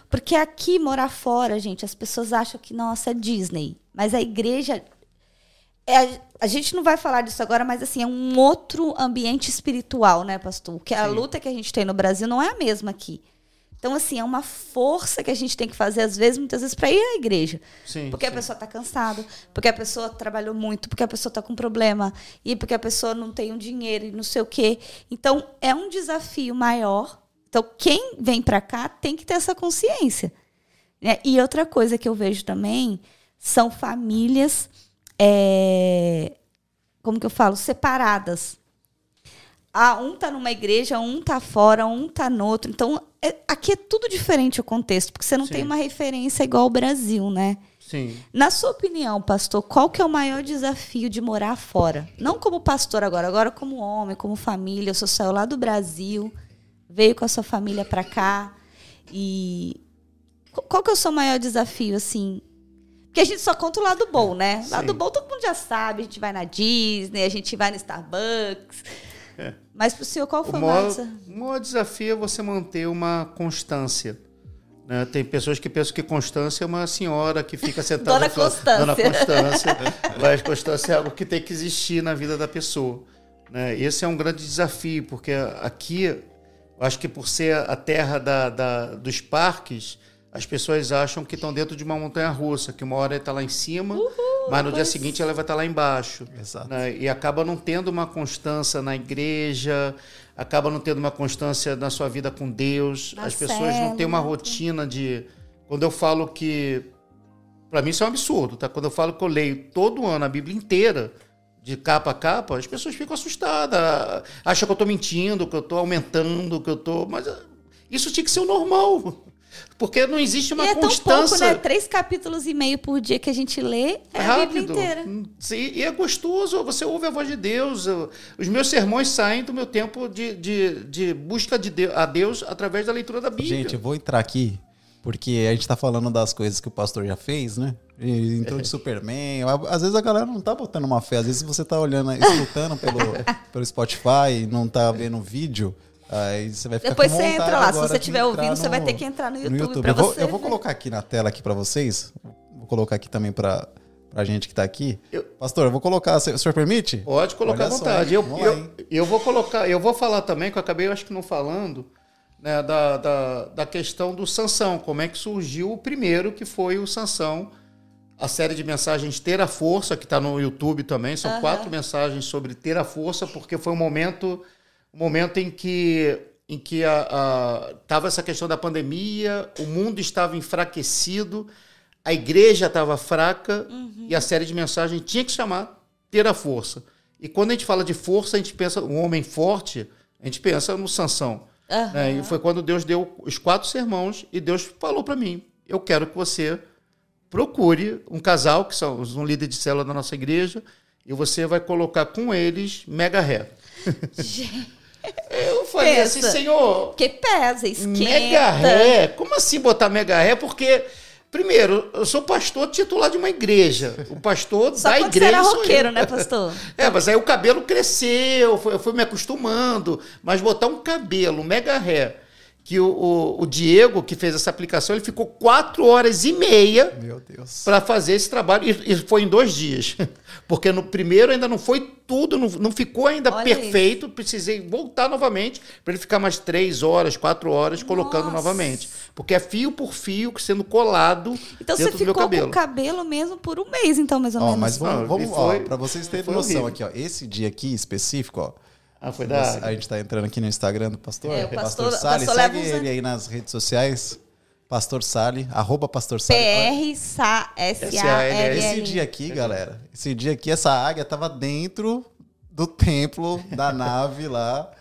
Porque aqui, morar fora, gente, as pessoas acham que, nossa, é Disney. Mas a igreja é, a gente não vai falar disso agora, mas assim, é um outro ambiente espiritual, né, pastor? Que a Sim. luta que a gente tem no Brasil não é a mesma aqui. Então, assim, é uma força que a gente tem que fazer, às vezes, muitas vezes, para ir à igreja. Sim, Porque a sim. pessoa está cansada, porque a pessoa trabalhou muito, porque a pessoa está com problema, e porque a pessoa não tem um dinheiro e não sei o quê. Então, é um desafio maior. Então, quem vem para cá tem que ter essa consciência. né? E outra coisa que eu vejo também são famílias, é, como que eu falo, separadas. Ah, um tá numa igreja, um tá fora, um tá no outro. Então, é- aqui é tudo diferente o contexto, porque você não Sim. tem uma referência igual ao Brasil, né? Sim. Na sua opinião, pastor, qual que é o maior desafio de morar fora? Não como pastor agora, agora como homem, como família. O senhor saiu lá do Brasil, veio com a sua família para cá. E qu- qual que é o seu maior desafio, assim? Porque a gente só conta o lado bom, né? Lado Sim. bom todo mundo já sabe. A gente vai na Disney, a gente vai no Starbucks. Mas pro senhor, qual É. O foi o maior o maior desafio é você manter uma constância. né? Tem pessoas que pensam que constância é uma senhora que fica sentada. Dona fala, Constância. Dona Constância. Mas constância é algo que tem que existir na vida da pessoa. né? Esse é um grande desafio, porque aqui, eu acho que por ser a terra da, da- dos parques, as pessoas acham que estão dentro de uma montanha russa, que uma hora está lá em cima, mas no dia seguinte ela vai estar lá embaixo Exato. né? E acaba não tendo uma constância na igreja, acaba não tendo uma constância na sua vida com Deus. As pessoas não têm uma rotina de. Quando eu falo que. Para mim isso é um absurdo, tá? Quando eu falo que eu leio todo ano a Bíblia inteira, de capa a capa, as pessoas ficam assustadas. Acham que eu estou mentindo, que eu estou aumentando, que eu estou. Mas ah, isso tinha que ser o normal. Porque não existe uma e é tão constância. pouco, né? Três capítulos e meio por dia que a gente lê é a Bíblia inteira. E é gostoso, você ouve a voz de Deus. Eu- Os meus sermões saem do meu tempo de, de, de busca de Deus, a Deus através da leitura da Bíblia. Gente, eu vou entrar aqui, porque a gente tá falando das coisas que o pastor já fez, né? Ele entrou de Superman. Às vezes a galera não tá botando uma fé. Às vezes você tá olhando, escutando pelo, pelo Spotify e não tá vendo o vídeo. Aí você vai ficar Depois com você entra lá. Se você estiver ouvindo, você vai no- ter que entrar no YouTube, YouTube. Eu vou, você. eu vou colocar aqui na tela aqui para vocês. Vou colocar aqui também para a gente que tá aqui. Eu- Pastor, eu vou colocar. O senhor permite? Pode colocar à vontade. eu, lá, eu, eu vou colocar, eu vou falar também, que eu acabei, eu acho que não falando, né, da, da, da questão do Sansão, como é que surgiu o primeiro, que foi o Sansão. A série de mensagens Ter a Força, que está no YouTube também, são Aham. quatro mensagens sobre ter a força, porque foi um momento, momento em que em que estava essa questão da pandemia, o mundo estava enfraquecido, a igreja estava fraca Uhum. e a série de mensagens tinha que chamar ter a força. E quando a gente fala de força, a gente pensa um homem forte, a gente pensa no Sansão. Aham. né? E foi quando Deus deu os quatro sermãos e Deus falou para mim: eu quero que você procure um casal, que são um líder de célula da nossa igreja, e você vai colocar com eles mega ré. Eu falei assim, Pensa. Senhor, Porque pesa, esquenta. Mega ré? Como assim botar mega ré? Porque, primeiro, eu sou pastor titular de uma igreja. O pastor Só da quando você igreja era roqueiro, né, pastor? É, mas aí o cabelo cresceu, eu fui me acostumando. Mas botar um cabelo mega ré, que o, o, o Diego, que fez essa aplicação, ele ficou quatro horas e meia Meu Deus. para fazer esse trabalho. E, e foi em dois dias. Porque no primeiro ainda não foi tudo, não, não ficou ainda Olha perfeito. Precisei voltar novamente para ele ficar mais três horas, quatro horas colocando Nossa. novamente. Porque é fio por fio sendo colado Então você dentro do meu ficou com cabelo. o cabelo mesmo por um mês, então, mais ou Ó, menos. mas vamos, vamos pra vocês terem noção horrível. aqui, ó. Esse dia aqui específico, ó. Ah, foi da a gente tá entrando aqui no Instagram do pastor. É, o pastor- o Sali, pastor segue uns ele aí nas redes sociais. Pastor Sali, arroba Pastor Sali. PR SA S-A-L-L. Esse dia aqui, galera, esse dia aqui, essa águia tava dentro do templo da nave lá.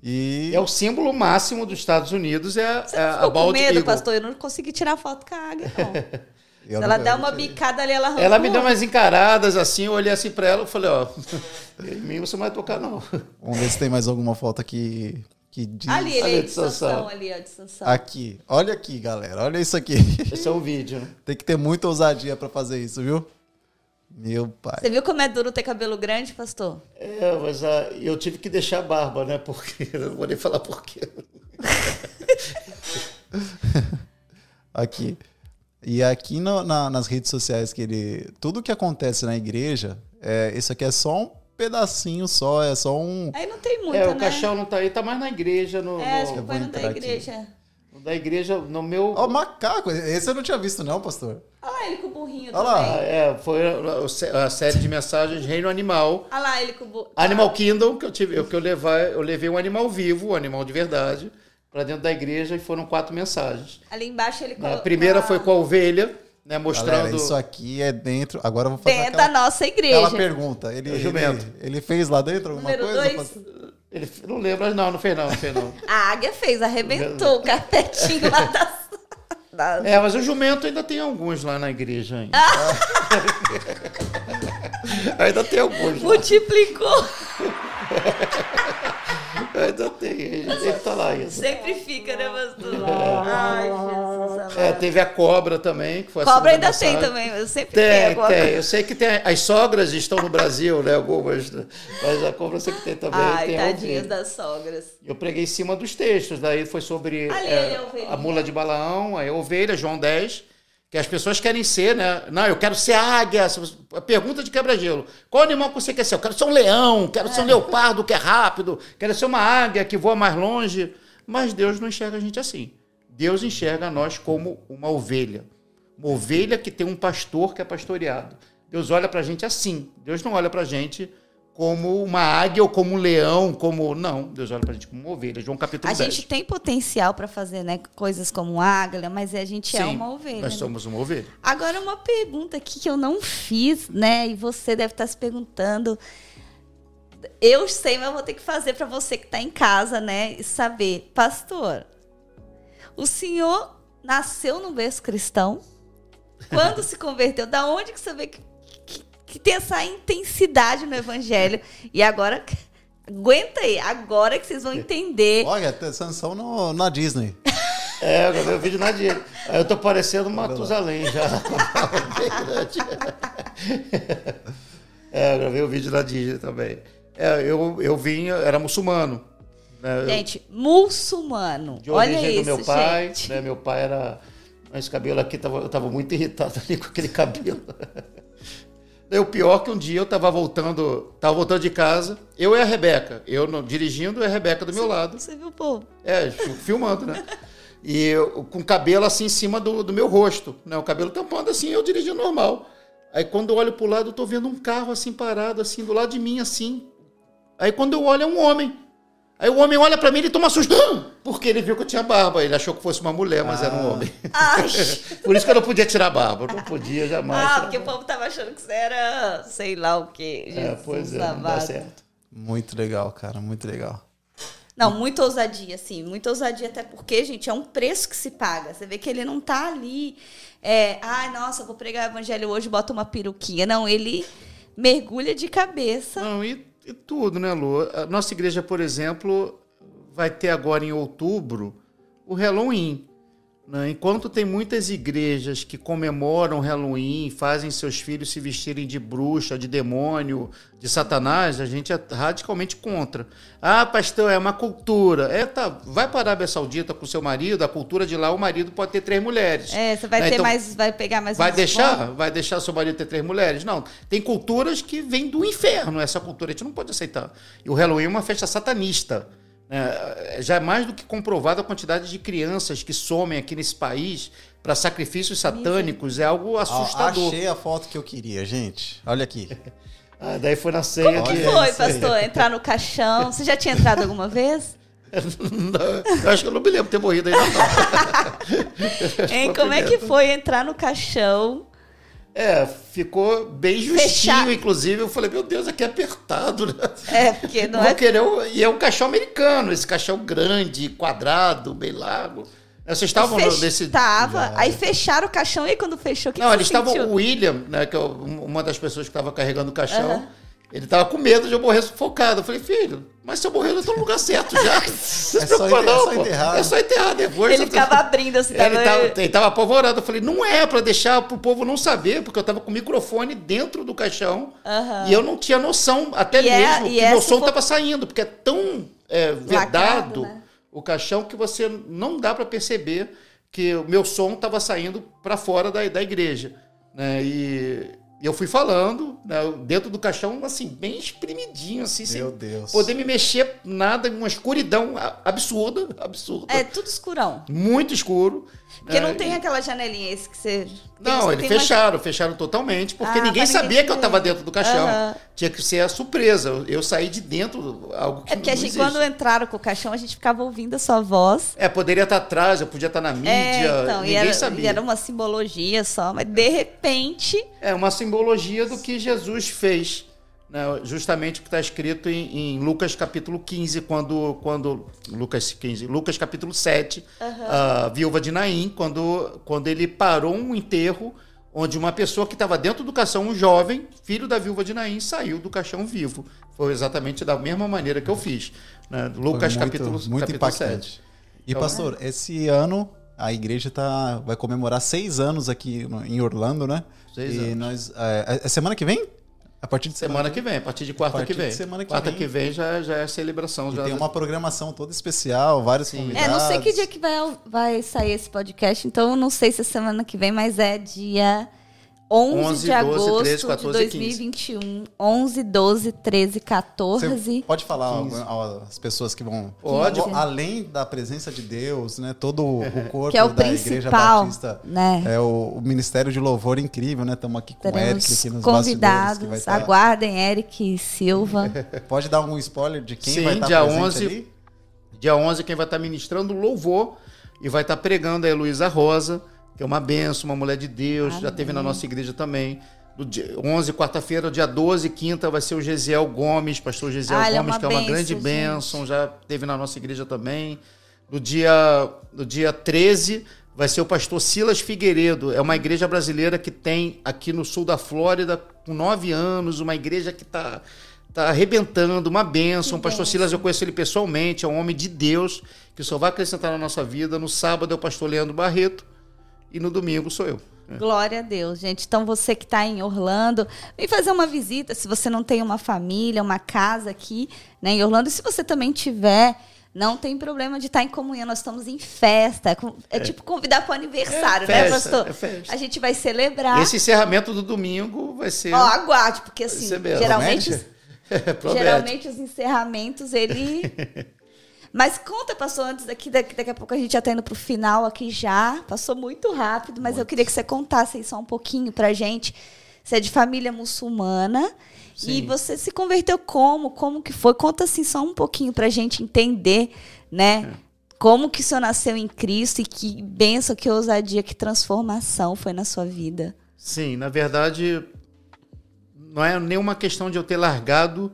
E É o símbolo máximo dos Estados Unidos, é, Você é não a ficou com Bald medo, Eagle. pastor? Eu não consegui tirar foto com a águia, não. eu Se ela der uma bicada ali, ela arranca Ela me deu umas encaradas assim, eu olhei assim pra ela e falei, ó, em mim você não vai tocar, não. Vamos ver se tem mais alguma foto aqui que diz. Ali, ele Ali é Sansão, Sansão. ali, ó, de Sansão. Aqui. Olha aqui, galera. Olha isso aqui. Esse é o vídeo, né? tem que ter muita ousadia pra fazer isso, viu? Meu pai. Você viu como é duro ter cabelo grande, pastor? É, mas ah, eu tive que deixar a barba, né? Porque eu não vou nem falar por quê. Aqui. E aqui no- na- nas redes sociais que ele. Tudo que acontece na igreja É, esse aqui é só um pedacinho só, é só um. Aí não tem muito, é, né? o caixão não tá aí, tá mais na igreja. No, É, acho no- que foi no da entrar aqui. igreja. no da igreja, no meu. Ó, macaco! Esse eu não tinha visto, não, pastor. Olha lá ele com o burrinho Olha lá. É, foi a, a série de mensagens Reino Animal. Olha lá ele com o burrinho. Animal Kingdom, que eu tive, eu, que eu, levar, eu levei um animal vivo, um animal de verdade, para dentro da igreja e foram quatro mensagens. Ali embaixo ele A colocou. primeira foi com a ovelha, né, Galera, mostrando. isso aqui é dentro. Agora eu vou fazer Dentro aquela, da nossa aquela igreja. pergunta. Ele, É o ele, jumento. ele fez lá dentro alguma Número coisa? dois. Ele não lembra, não, não fez não, não fez não. A águia fez, arrebentou o carpetinho lá da. É, mas o jumento ainda tem alguns lá na igreja ainda. ainda tem alguns lá. Multiplicou. Ainda tem, ele, tá lá ainda. Sempre fica, né, pastor? Ai, Jesus. amado. É, teve a cobra também, que foi a Cobra ainda tem também, eu sempre Tem, tem. coisa. Eu sei que tem. As sogras estão no Brasil, né? Algumas. Mas a cobra eu sei que tem também. Ai, tem a tadinhas das sogras. Eu preguei em cima dos textos, daí foi sobre Ali, é, ovelhinha. a mula de Balaão, a ovelha, João 10, que as pessoas querem ser, né? Não, eu quero ser águia. A pergunta de quebra-gelo. Qual animal que você quer ser? Eu quero ser um leão, quero ser um leopardo que é rápido, quero ser uma águia que voa mais longe. Mas Deus não enxerga a gente assim. Deus enxerga nós como uma ovelha. Uma ovelha que tem um pastor que é pastoreado. Deus olha pra gente assim. Deus não olha pra gente como uma águia ou como um leão, como. Não, Deus olha pra gente como uma ovelha. João capítulo A 10. gente tem potencial para fazer né, coisas como águia, mas a gente é Sim, uma ovelha. Nós né? somos uma ovelha. Agora, uma pergunta aqui que eu não fiz, né? E você deve estar se perguntando. Eu sei, mas eu vou ter que fazer para você que está em casa, né? E saber. Pastor, o senhor nasceu no berço cristão? Quando se converteu? Da onde que você vê que, que, que tem essa intensidade no evangelho? E agora, aguenta aí, agora que vocês vão entender. Olha, tem Sansão no, na Disney. É, eu gravei o vídeo na. Aí eu tô parecendo Matusalém já. é, eu gravei o vídeo na Disney também. É, eu, eu vim, era muçulmano. né? Gente, muçulmano. de Olha origem isso, do meu pai. gente. Né? Meu pai era. Esse cabelo aqui, tava, eu tava muito irritado ali com aquele cabelo. Daí o pior que um dia eu tava voltando, tava voltando de casa, eu e a Rebeca. Eu dirigindo e a Rebeca do meu lado. Você viu, pô? É, fi- filmando, né? E eu, com o cabelo assim em cima do, do meu rosto, né? O cabelo tampando assim, eu dirigindo normal. Aí quando eu olho pro lado, eu tô vendo um carro assim parado, assim, do lado de mim, assim. Aí quando eu olho, é um homem. Aí o homem olha pra mim e ele toma susto, porque ele viu que eu tinha barba. Ele achou que fosse uma mulher, mas era um homem. Ai, Por isso que eu não podia tirar a barba. Eu não podia jamais. ah, porque o povo tava achando que você era sei lá o quê. É, Jesus pois é, não dá certo. Muito legal, cara, muito legal. Não, muita ousadia, sim. Muita ousadia, até porque, gente, é um preço que se paga. Você vê que ele não tá ali. É, ai, nossa, vou pregar o evangelho hoje, bota uma peruquinha. Não, ele mergulha de cabeça. Não, e tudo, né, Lu? A nossa igreja, por exemplo, vai ter agora em outubro o Halloween. Né? Enquanto tem muitas igrejas que comemoram Halloween, fazem seus filhos se vestirem de bruxa, de demônio, de satanás, a gente é radicalmente contra. Ah, pastor, é uma cultura. É, tá, vai para a Arábia Saudita com seu marido, a cultura de lá, o marido pode ter três mulheres. É, você vai Né? ter Então, mais, vai pegar mais Vai deixar? pontos. Vai deixar seu marido ter três mulheres? Não. Tem culturas que vêm do inferno, essa cultura. A gente não pode aceitar. E o Halloween é uma festa satanista. Né? já é mais do que comprovada a quantidade de crianças que somem aqui nesse país para sacrifícios satânicos. É algo assustador. achei a foto que eu queria, gente. Olha aqui. Ah, daí foi na ceia Como que de. foi, pastor? Entrar no caixão. Você já tinha entrado alguma vez? Não, eu acho que eu não me lembro de ter morrido ainda. Não. Hein? Como é que foi entrar no caixão? É, ficou bem justinho, Fechado. inclusive. Eu falei, meu Deus, aqui é apertado, né? É, porque não Vou é. querer e é um caixão americano, esse caixão grande, quadrado, bem largo. Vocês estavam no- nesse. Tava. Aí fecharam o caixão e aí quando fechou, o que Não, que eles estavam. O William, né, que é uma das pessoas que estava carregando o caixão. Ele estava com medo de eu morrer sufocado. Eu falei, filho, mas se eu morrer, eu estou no lugar certo já. Não se É preocupa, enter- é não, só pô. enterrar. É só enterrar depois. Ele você- ficava abrindo assim, Ele tava... tava, ele tava apavorado. Eu falei, não é para deixar pro povo não saber, porque eu tava com o microfone dentro do caixão e eu não tinha noção, até E é- mesmo, e que é meu som for- tava saindo, porque é tão é, vedado né? o caixão que você não dá para perceber que o meu som tava saindo para fora da, da igreja. Né? E, E eu fui falando, né, dentro do caixão, assim, bem espremidinho, assim, Meu sem Deus. poder me mexer nada, uma escuridão absurda, absurda. É tudo escurão. Muito escuro. Porque não tem e- aquela janelinha esse que você. Não, tem- eles tem uma- fecharam, fecharam totalmente, porque Ah, ninguém sabia que eu estava dentro do caixão. Aham. Tinha que ser a surpresa. Eu, saí de dentro, algo que É porque a gente, existe. quando entraram com o caixão, a gente ficava ouvindo a sua voz. É, poderia estar atrás, eu podia estar na mídia, É, então, ninguém era, sabia. e era uma simbologia só, mas de repente. É uma simbologia do que Jesus fez. Né? Justamente o que está escrito em, em Lucas capítulo 15, quando, quando. Lucas 15, Lucas capítulo 7, a viúva de Naim, quando, quando ele parou um enterro onde uma pessoa que estava dentro do caixão, um jovem, filho da viúva de Naim, saiu do caixão vivo. Foi exatamente da mesma maneira que eu fiz. né? Lucas muito, capítulo, muito capítulo impactante. 7. E Então, pastor, esse ano a igreja tá, vai comemorar seis anos aqui no- em Orlando, né? Seis e anos. nós é, é semana que vem? A partir de Semana que vem, a partir de quarta partir que vem. de semana que quarta vem. que vem já, já é a celebração. E já tem uma programação toda especial, vários convidados. É, não sei que dia que vai, vai sair esse podcast, então não sei se é semana que vem, mas é dia 11, 11, de 12, agosto 13, 14, de 2021. 11, 12, 13, 14. Você pode falar 15. as pessoas que vão. Pode. Além da presença de Deus, né? Todo o corpo Que é o da Igreja principal, Batista. né? É o, o Ministério de Louvor incrível, né? Estamos aqui com o Eric Teremos aqui nos convidados, vai estar- aguardem Eric Silva. Pode dar um spoiler de quem Sim, vai estar dia presente 11. ali? Dia 11, quem vai estar ministrando louvor e vai estar pregando é a Heloísa Rosa, que é uma benção, uma mulher de Deus, já teve na nossa igreja também. Do dia 11, quarta-feira, dia 12, quinta, vai ser o Gesiel Gomes, pastor Gesiel Ah, é Gomes, uma que é uma benção, grande gente. bênção, já teve na nossa igreja também. No dia, no dia 13, vai ser o pastor Silas Figueiredo. É uma igreja brasileira que tem aqui no sul da Flórida, com nove anos, uma igreja que está tá arrebentando, uma bênção. O pastor. Silas, eu conheço ele pessoalmente, é um homem de Deus, que só vai acrescentar na nossa vida. No sábado é o pastor Leandro Barreto e no domingo sou eu. Glória a Deus, gente. Então, você que está em Orlando, vem fazer uma visita. Se você não tem uma família, uma casa aqui né, em Orlando, e se você também tiver, não tem problema de estar em comunhão. Nós estamos em festa. É, com- é tipo convidar para o aniversário, É né, festa, pastor? é festa. A gente vai celebrar. Esse encerramento do domingo vai ser. Ó, aguarde, porque assim, é geralmente, os, Promete. geralmente os encerramentos, ele. Mas conta, pastor, antes daqui, daqui, daqui a pouco a gente já tá indo pro final aqui já. Passou muito rápido, mas eu queria que você contasse aí só um pouquinho pra gente. Você é de família muçulmana e Sim. você se converteu como? Como que foi? Conta assim só um pouquinho pra gente entender, né? É. Como que o senhor nasceu em Cristo e que benção, que ousadia, que transformação foi na sua vida. Sim, na verdade, não é nenhuma questão de eu ter largado.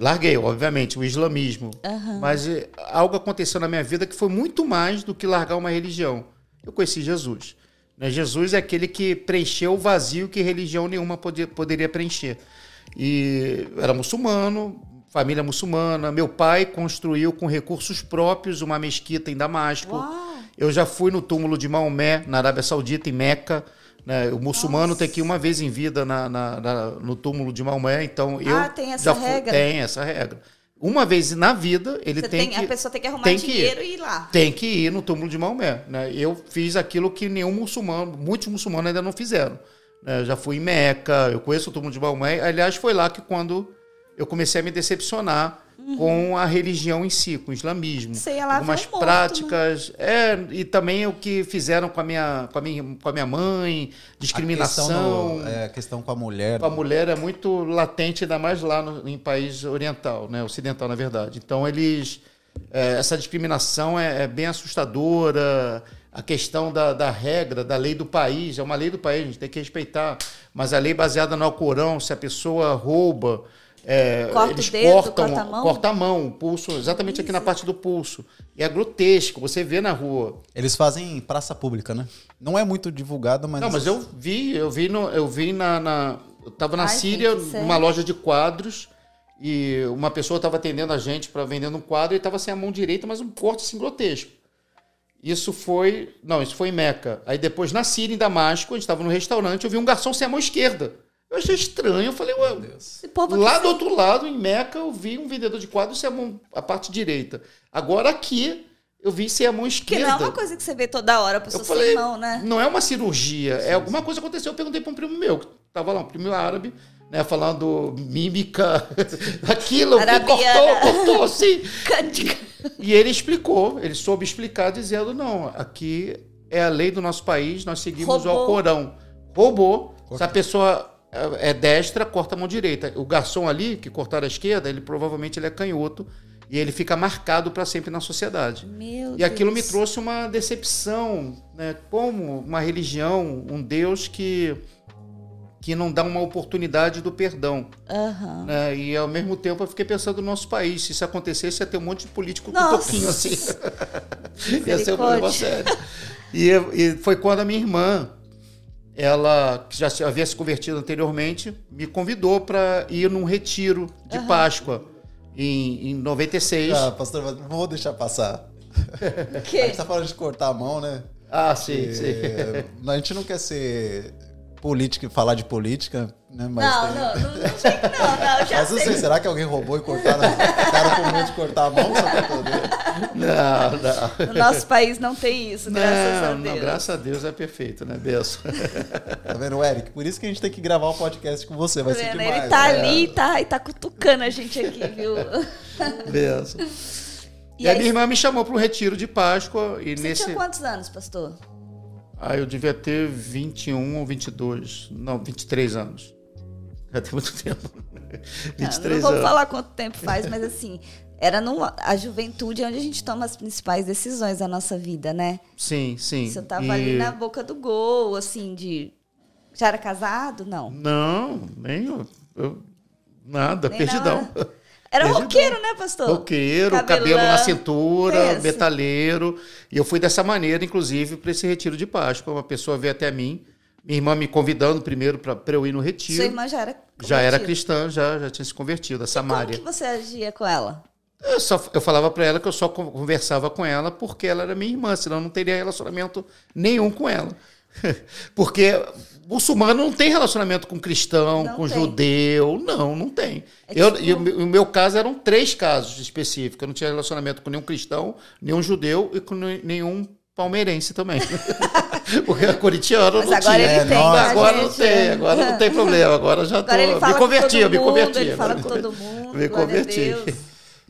Larguei, obviamente, o islamismo. Mas eh, algo aconteceu na minha vida que foi muito mais do que largar uma religião. Eu conheci Jesus. Né? Jesus é aquele que preencheu o vazio que religião nenhuma podia- poderia preencher. E era muçulmano, família muçulmana. Meu pai construiu com recursos próprios uma mesquita em Damasco. Uau! Eu já fui no túmulo de Maomé, na Arábia Saudita, em Meca. Né? O muçulmano tem que ir uma vez em vida na- na- na- no túmulo de Maomé. Então eu Ah, tem essa regra? Tem essa regra. Uma vez na vida, ele tem, tem- que a pessoa tem que arrumar tem que ir. dinheiro e ir lá. tem que ir no túmulo de Maomé. Né? Eu fiz aquilo que nenhum muçulmano, muitos muçulmanos ainda não fizeram. né? Eu já fui em Meca, eu conheço o túmulo de Maomé. Aliás, foi lá que quando eu comecei a me decepcionar com a religião em si, com o islamismo. Ia lá Algumas um morto, práticas. É, e também o que fizeram com a minha, com a minha, com a minha mãe, A discriminação. questão, do- é, a questão com a mulher. A mulher é muito latente, ainda mais lá no, em país oriental, né? ocidental, na verdade. Então, eles. é, essa discriminação é, é bem assustadora. A questão da, da regra, da lei do país, é uma lei do país, a gente tem que respeitar. Mas a lei baseada no Alcorão, se a pessoa rouba. É, Corta o eles dedo, cortam, corta a mão? corta a mão, o pulso, exatamente aqui na parte do pulso. E é grotesco, você vê na rua. Eles fazem em praça pública, né? Não é muito divulgado, mas. Não, mas eu vi, eu vi, no, eu vi na, na- eu tava na Ai, Síria, gente, numa loja de quadros, e uma pessoa estava atendendo a gente para vendendo um quadro e estava sem a mão direita, mas um corte assim grotesco. Isso foi, não, isso foi em Meca. Aí depois na Síria, em Damasco, a gente estava no restaurante, eu vi um garçom sem a mão esquerda. Eu achei estranho, eu falei, ué, Esse povo Lá do outro lado, em Meca, eu vi um vendedor de quadros sem a, mão, a parte direita. Agora aqui, eu vi sem a mão Que esquerda. não é uma coisa que você vê toda hora, a pessoa Eu falei, sem mão, né? não é uma cirurgia, é alguma coisa que aconteceu. Eu perguntei para um primo meu, tava lá um primo árabe, né, falando mímica, aquilo, cortou, cortou, assim. E ele explicou, ele soube explicar dizendo, não, aqui é a lei do nosso país, nós seguimos o Roubou. Alcorão. Roubou, se a pessoa é é destra, corta a mão direita. O garçom ali, que cortaram a esquerda, ele provavelmente ele é canhoto, e ele fica marcado para sempre na sociedade. Meu E aquilo me Deus. trouxe uma decepção, né? Como uma religião, um Deus que que não dá uma oportunidade do perdão, Aham. né? E ao mesmo tempo eu fiquei pensando no nosso país, se isso acontecesse ia ter um monte de político com Nossa. toquinho assim. ia ser um problema sério. E, e foi quando a minha irmã, ela que já se- havia se convertido anteriormente, me convidou para ir num retiro de Páscoa em, em 96. Ah, pastor, não vou deixar passar. O A gente tá falando de cortar a mão, né? Ah, sim, sim. É, a gente não quer ser política e falar de política, né? Mas Não, tem- não, não, não que não, não, eu já Mas não sei, sei. será que alguém roubou e cortaram? O cara com medo de cortar a mão, só o dedo? Não, não. No nosso país não tem isso, graças não, a Deus. Não, graças a Deus é perfeito, né, Benção? Tá vendo, Eric? Por isso que a gente tem que gravar o podcast com você, vai Tá ser demais. Ele tá né? ali e tá, e tá cutucando a gente aqui, viu? Benção. E, E a aí, minha irmã me chamou para um retiro de Páscoa e você nesse. tinha quantos anos, pastor? Ah, eu devia ter 21 ou 22. Não, 23 anos. Já tem muito tempo. Não, 23 não vou anos. falar quanto tempo faz, mas assim, era no, a juventude onde a gente toma as principais decisões da nossa vida, né? Sim, sim. Você tava E- ali na boca do gol, assim, de. Já era casado? Não. Não, nem eu. eu- nada, Nem perdidão. nada. Era Perdidão. roqueiro, né, pastor? Roqueiro, Cabelão. cabelo na cintura, Pensa. metaleiro. E eu fui dessa maneira, inclusive, para esse retiro de Páscoa. Uma pessoa veio até mim, minha irmã me convidando primeiro para eu ir no retiro. Sua irmã já era. já era convertida. cristã, já, já tinha se convertido, a Como Samária. que você agia com ela? Eu, só, eu falava para ela que eu só con- conversava com ela porque ela era minha irmã, senão eu não teria relacionamento nenhum com ela. porque muçulmano não tem relacionamento com cristão, Não com tem. judeu. Não, não tem. É eu, e o meu- caso eram três casos específicos. Eu não tinha relacionamento com nenhum cristão, nenhum judeu e com ne- nenhum palmeirense também. porque a corintiano Mas não agora tinha. ele É, tem. nossa. tá, agora não tem, agora não tem problema. Agora já tô, Agora ele fala me converti, com eu me mundo, converti. Ele fala agora. com todo mundo. Me converti.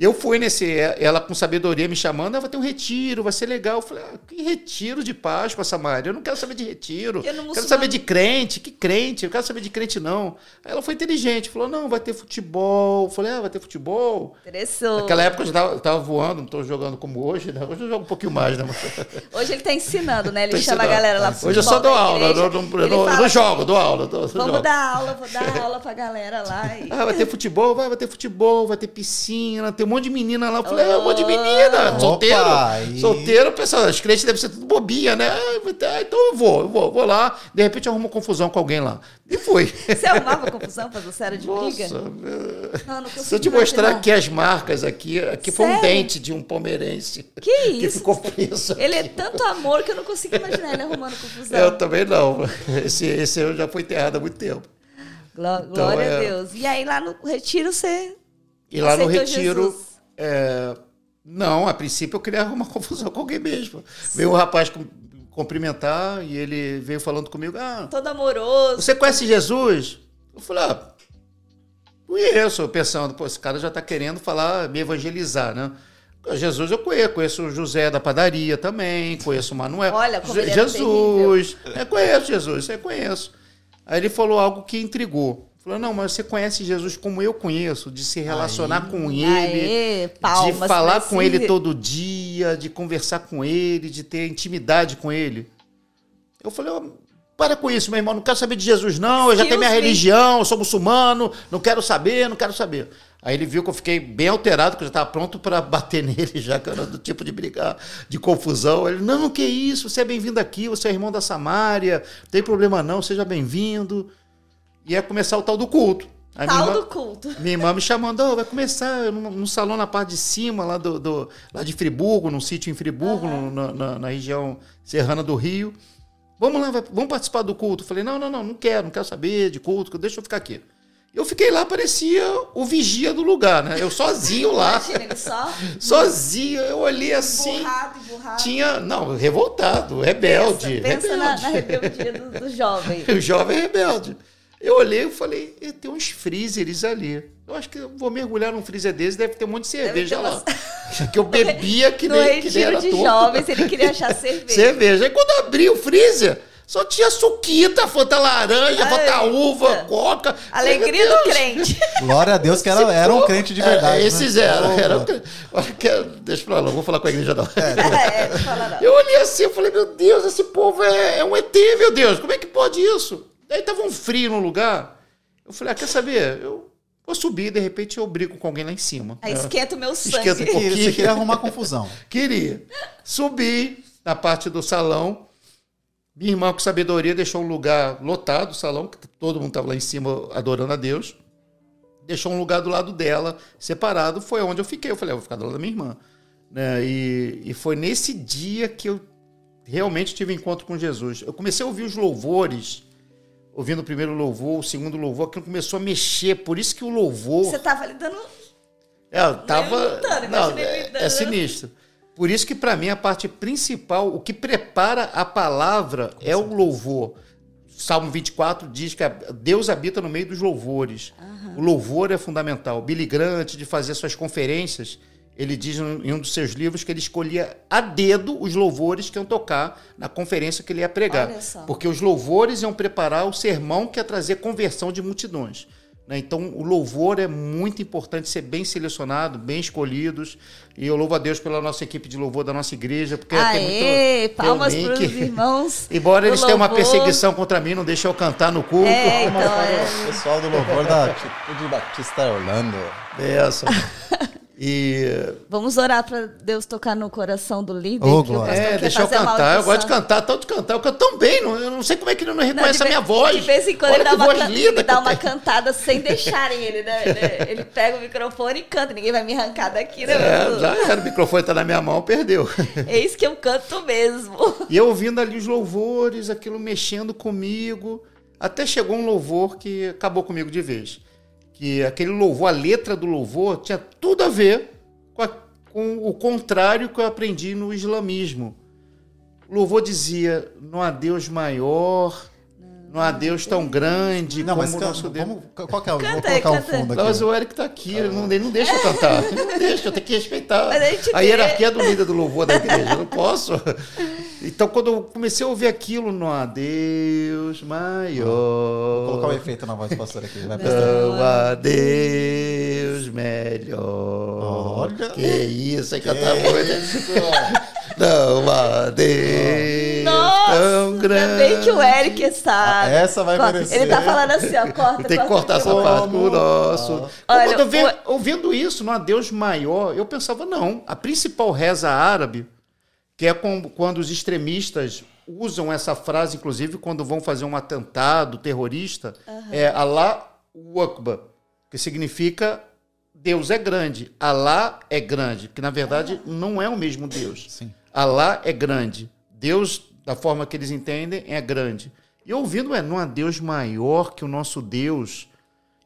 Eu fui nesse, ela com sabedoria me chamando, ah, vai ter um retiro, vai ser legal. Eu falei, ah, que retiro de Páscoa, Samaria? Eu não quero saber de retiro. Porque no Quero saber de crente, que crente? Eu quero saber de crente, não. Aí ela foi inteligente, falou, não, vai ter futebol. Eu falei, ah, vai ter futebol. Interessou. Naquela época eu já tava, eu tava voando, não estou jogando como hoje, né? Hoje eu jogo um pouquinho mais, né? Hoje ele tá ensinando, né? Ele Tô chama a ensinando. galera lá pro Hoje eu só dou aula, eu não, eu não- eu fala não jogo, dou aula. Dou, Vamos jogo. dar aula, vou dar aula pra galera lá. E... Ah, vai ter futebol, vai, vai ter futebol, vai ter piscina, tem monte de menina lá. Eu falei, ah, um monte de menina, Opa, solteiro. aí. Solteiro, pessoal, as crentes devem ser tudo bobinha, né? Ah, ah, então eu vou, eu vou, vou lá, de repente eu arrumo confusão com alguém lá. E fui. Você arrumava confusão pra você? Era de briga? Nossa, Não, não consigo se eu te mostrar imaginar. aqui as marcas aqui, aqui foi um dente de um palmeirense. Que Que isso? ficou preso. Ele é tanto amor que eu não consigo imaginar ele arrumando confusão. Eu também não. Esse, esse eu já foi enterrado há muito tempo. Então, Glória é- a Deus. E aí lá no retiro você. E lá no retiro. Jesus. é, não, a princípio eu queria arrumar confusão com alguém mesmo. Veio um rapaz cum- cumprimentar e ele veio falando comigo: Ah, Todo amoroso. você conhece Jesus? Eu falei: Ah, conheço. Pensando, pô, esse cara já está querendo falar, me evangelizar, né? Jesus eu conheço, conheço o José da padaria também, conheço o Manuel. Olha como Je- ele era Jesus. É, conheço Jesus, eu conheço. Aí ele falou algo que intrigou. Falou, não, mas você conhece Jesus como eu conheço, de se relacionar com ele, Aê, palmas de falar com ele todo dia, de conversar com ele, de ter intimidade com ele. Eu falei, ó, para com isso, meu irmão, não quero saber de Jesus, não. Eu já tenho minha me. religião, eu sou muçulmano, não quero saber, não quero saber. Aí ele viu que eu fiquei bem alterado, que eu já estava pronto para bater nele, já que eu era do tipo de brigar, de confusão. Ele, não, que isso, você é bem-vindo aqui, você é irmão da Samária, não tem problema não, seja bem-vindo. E ia começar o tal do culto. Tal irmã- do culto. minha irmã me chamando, "Ó, vai começar no, no salão na parte de cima, lá, do, do- lá de Friburgo, num sítio em Friburgo, no- na, na- na região serrana do Rio. Vamos lá, vai- vamos participar do culto. Falei, não, não, não, não quero, não quero saber de culto, deixa eu ficar aqui. Eu fiquei lá, parecia o vigia do lugar, né? Eu sozinho lá, Imagina, ele só sozinho, eu olhei assim, emburrado, emburrado. tinha, não, revoltado, rebelde, Pensa, pensa na, rebelde. na rebeldia do, do jovem. O jovem rebelde. Eu olhei e falei, "Eh, tem uns freezers ali. Eu acho que eu vou mergulhar num freezer desse, deve ter um monte de cerveja lá. Que eu bebia que no nem, que nem era de jovens, ele queria achar cerveja. Cerveja. Aí quando eu abri o freezer, só tinha suquita, fanta laranja, Ai, fanta uva, coca. Alegria do crente. Glória a Deus que era, era um crente de verdade. É, esses né? eram. Era um cre- Olha que- Deixa pra lá, não vou falar com a igreja não. É, fala não. Eu olhei assim, eu falei, meu Deus, esse povo é, é um ET, meu Deus, como é que pode isso? Daí tava um frio no lugar. Eu falei, ah, quer saber? Eu vou subir, de repente eu brigo com alguém lá em cima. Aí É. esquenta o meu sangue. Esquenta um pouquinho. Você queria arrumar confusão. Queria. Subi na parte do salão. Minha irmã, com sabedoria, deixou um lugar lotado, o salão, que todo mundo estava lá em cima adorando a Deus. Deixou um lugar do lado dela, separado. Foi onde eu fiquei. Eu falei, ah, vou ficar do lado da minha irmã. Né? E, e foi nesse dia que eu realmente tive encontro com Jesus. Eu comecei a ouvir os louvores, ouvindo o primeiro louvor, o segundo louvor, aquilo começou a mexer. Por isso que o louvor. Você tava ali dando. É, eu tava. lutando, não, é, é sinistro. Por isso que para mim a parte principal, o que prepara a palavra é o louvor. Salmo 24 diz que Deus habita no meio dos louvores. O louvor é fundamental. Billy antes de fazer suas conferências, ele diz em um dos seus livros que ele escolhia a dedo os louvores que iam tocar na conferência que ele ia pregar. Olha só. Porque os louvores iam preparar o sermão que ia trazer conversão de multidões. né? Então, o louvor é muito importante ser bem selecionado, bem escolhidos. E eu louvo a Deus pela nossa equipe de louvor da nossa igreja, porque tem Aê, muito, palmas para os irmãos. Embora eles tenham uma perseguição contra mim, não deixam eu cantar no culto. É, então, é. o pessoal do louvor da Atitude Batista Orlando. Essa. E Vamos orar para Deus tocar no coração do líder. Ô, que o é, quer deixa eu cantar. Eu gosto de cantar, tanto de cantar. Eu canto tão bem, não- eu não sei como é que ele não reconhece de a minha vez- voz. De vez em quando Olha ele dá uma, can- ele dá uma cantada sem deixarem ele, né? Ele, pega o microfone e canta. Ninguém vai me arrancar daqui, né? É, meu? já era, o microfone tá na minha mão, perdeu. Eis que eu canto mesmo. E eu ouvindo ali os louvores, aquilo mexendo comigo. Até chegou um louvor que acabou comigo de vez. Que aquele louvor, a letra do louvor, tinha tudo a ver com, a- com o contrário que eu aprendi no islamismo. O louvor dizia: não há Deus maior, não há Deus tão grande Não, como mas o nosso Deus. vamos, qual que é? o- Vou Canta aí, colocar o canta aí. fundo Mas aqui. o Eric tá aqui, ele não, ele não deixa eu cantar. Ele não deixa, eu tenho que respeitar Mas a gente a hierarquia do líder do louvor da igreja. Eu não posso. Então, quando eu comecei a ouvir aquilo, não há Deus maior. Vou colocar o efeito na voz do pastor aqui. Vai. Não há Deus melhor. Olha. Que isso, aí cantar muito. Não há Deus Nossa, tão ainda grande. bem que o Eric sabe. Ah, essa vai Corta. merecer. Ele tá falando assim, ó, corta. Tem que corta cortar essa parte com o nosso. Olha, Quando eu ve- o- ouvindo isso, não há Deus maior, eu pensava, não. A principal reza árabe, que é quando os extremistas usam essa frase, inclusive quando vão fazer um atentado terrorista, é Allah Akbar, que significa Deus é grande. Allah é grande, que na verdade não é o mesmo Deus. Sim. Alá é grande. Deus, da forma que eles entendem, é grande. E ouvindo, é, não há Deus maior que o nosso Deus.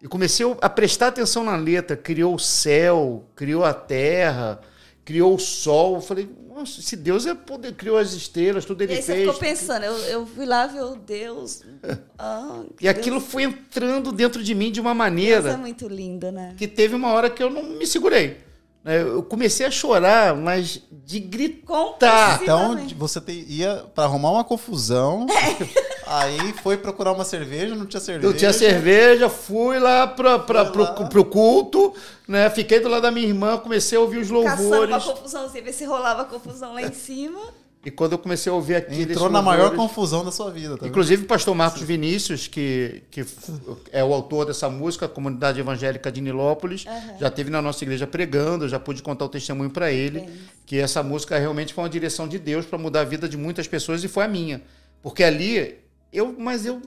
E comecei a prestar atenção na letra. Criou o céu, criou a terra, criou o sol. Eu falei, nossa, se Deus é poder, criou as estrelas, tudo E ele aí você fez. ficou pensando, eu, eu fui lá ver o Deus. Ah, E aquilo foi entrando dentro de mim de uma Deus maneira é muito lindo, né? que teve uma hora que eu não me segurei. Né? Eu comecei a chorar, mas de gritar. Compulsivamente. Então você te- ia pra arrumar uma confusão, aí foi procurar uma cerveja, não tinha cerveja. Eu tinha cerveja, fui lá, pra, pra, Foi pro, lá. pro culto, né? Fiquei do lado da minha irmã, comecei a ouvir os Caçando uma louvores. confusãozinha, ver se rolava confusão lá em cima. E quando eu comecei a ouvir aqueles Entrou na maior louvores- confusão da sua vida. Tá vendo? Inclusive o pastor Marcos Vinícius, que, que é o autor dessa música, a Comunidade Evangélica de Nilópolis, já teve na nossa igreja pregando, já pude contar o testemunho para ele, que essa música realmente foi uma direção de Deus para mudar a vida de muitas pessoas e foi a minha. Porque ali, eu, mas eu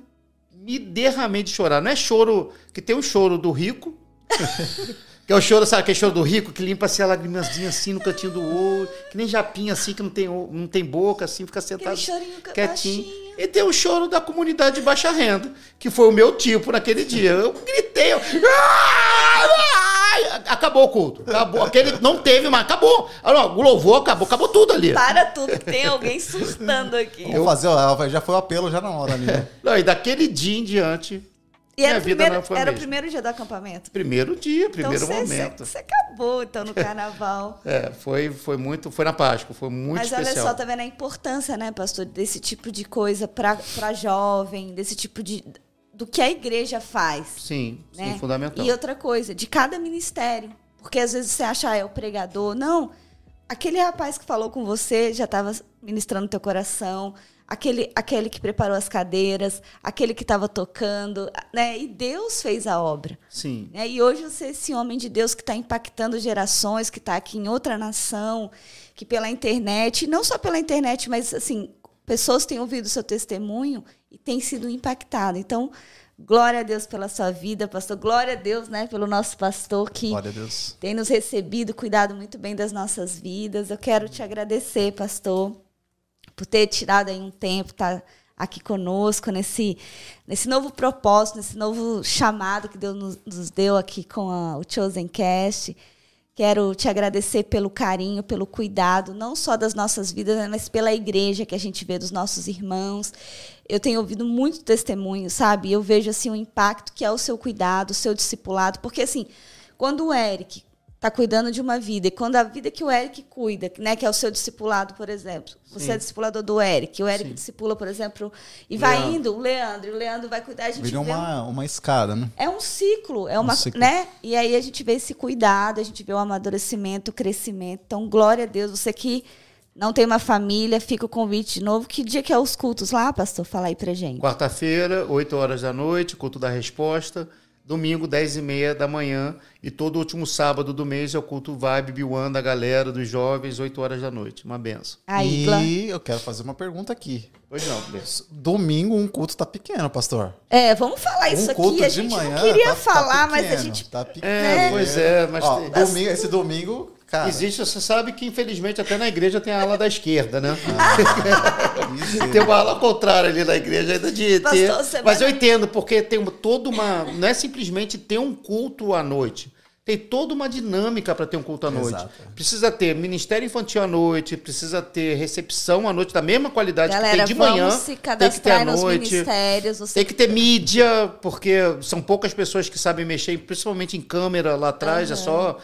me derramei de chorar. Não é choro, que tem um choro do rico, que é o choro, sabe, aquele choro do rico que limpa assim a lagrimazinha assim no cantinho do olho, que nem japinha assim, que não tem, o- não tem boca, assim, fica sentado Aquele chorinho ca- quietinho. baixinho. E tem o choro da comunidade de baixa renda, que foi o meu tipo naquele dia. Eu gritei. eu- Ai! Acabou o culto. Acabou. Aquele não teve mais. Acabou. O louvor acabou. Acabou tudo ali. Para tudo, que tem alguém surtando aqui. Vamos fazer, ó, já foi o apelo já na hora ali. né? Não, e daquele dia em diante, E era, primeiro, não foi a era o primeiro dia do acampamento. Primeiro dia, primeiro então, momento. Você acabou, então, no carnaval. É, foi, foi muito, foi na Páscoa, foi muito Mas especial. olha só, tá vendo a importância, né, pastor, desse tipo de coisa para jovem, desse tipo de. do que a igreja faz. Sim, né? sim, fundamental. E outra coisa, de cada ministério. Porque às vezes você acha, ah, é o pregador. Não. Aquele rapaz que falou com você já estava ministrando teu coração. Aquele, aquele que preparou as cadeiras, aquele que estava tocando, né? E Deus fez a obra. Sim. né? E hoje você é esse homem de Deus que está impactando gerações, que está aqui em outra nação, que pela internet, não só pela internet, mas assim, pessoas têm ouvido o seu testemunho e têm sido impactadas. Então, glória a Deus pela sua vida, pastor. Glória a Deus, né, pelo nosso pastor que Glória a Deus. tem nos recebido, cuidado muito bem das nossas vidas. Eu quero te agradecer, pastor, por ter tirado aí um tempo, estar aqui conosco nesse, nesse novo propósito, nesse novo chamado que Deus nos, nos deu aqui com a, o Chosen Cast. Quero te agradecer pelo carinho, pelo cuidado, não só das nossas vidas, né, mas pela igreja que a gente vê dos nossos irmãos. Eu tenho ouvido muito testemunho, sabe? Eu vejo assim o impacto que é o seu cuidado, o seu discipulado, porque assim, quando o Eric está cuidando de uma vida e quando a vida que o Eric cuida, né, que é o seu discipulado, por exemplo, você Sim. é discipulador do Eric, o Eric Sim. discipula, por exemplo, e vai Leandro. indo, o Leandro, e o Leandro vai cuidar, a gente Virou vê um- uma, uma escada, né? é um ciclo, é uma, ciclo. né? E aí a gente vê esse cuidado, a gente vê o amadurecimento, o crescimento. Então, glória a Deus, você que não tem uma família, fica o convite de novo. Que dia que é os cultos lá, pastor? Fala aí pra gente. Quarta-feira, 8 horas da noite, culto da resposta. Domingo, 10 e meia da manhã. E todo último sábado do mês é o culto Vibe B1 da galera, dos jovens, 8 horas da noite. Uma benção. Aí, e eu quero fazer uma pergunta aqui. Pois não, benção. Domingo um culto tá pequeno, pastor. É, vamos falar isso um culto aqui. A de gente manhã não queria tá- tá falar, mas a pequeno, gente. Tá pequeno. É, pois é, mas Ó, tem- domingo, esse domingo, cara. existe, você sabe que infelizmente até na igreja tem a ala da esquerda, né? isso- Tem uma ala contrária ali na igreja ainda de Pastor, ter. Mas vai- eu entendo, porque tem toda uma. Não é simplesmente ter um culto à noite. Tem toda uma dinâmica para ter um culto à noite. Exato. Precisa ter ministério infantil à noite, precisa ter recepção à noite da mesma qualidade Galera, que tem de vamos manhã. se tem que ter à noite. Tem que ter mídia, porque são poucas pessoas que sabem mexer, principalmente em câmera lá atrás, é só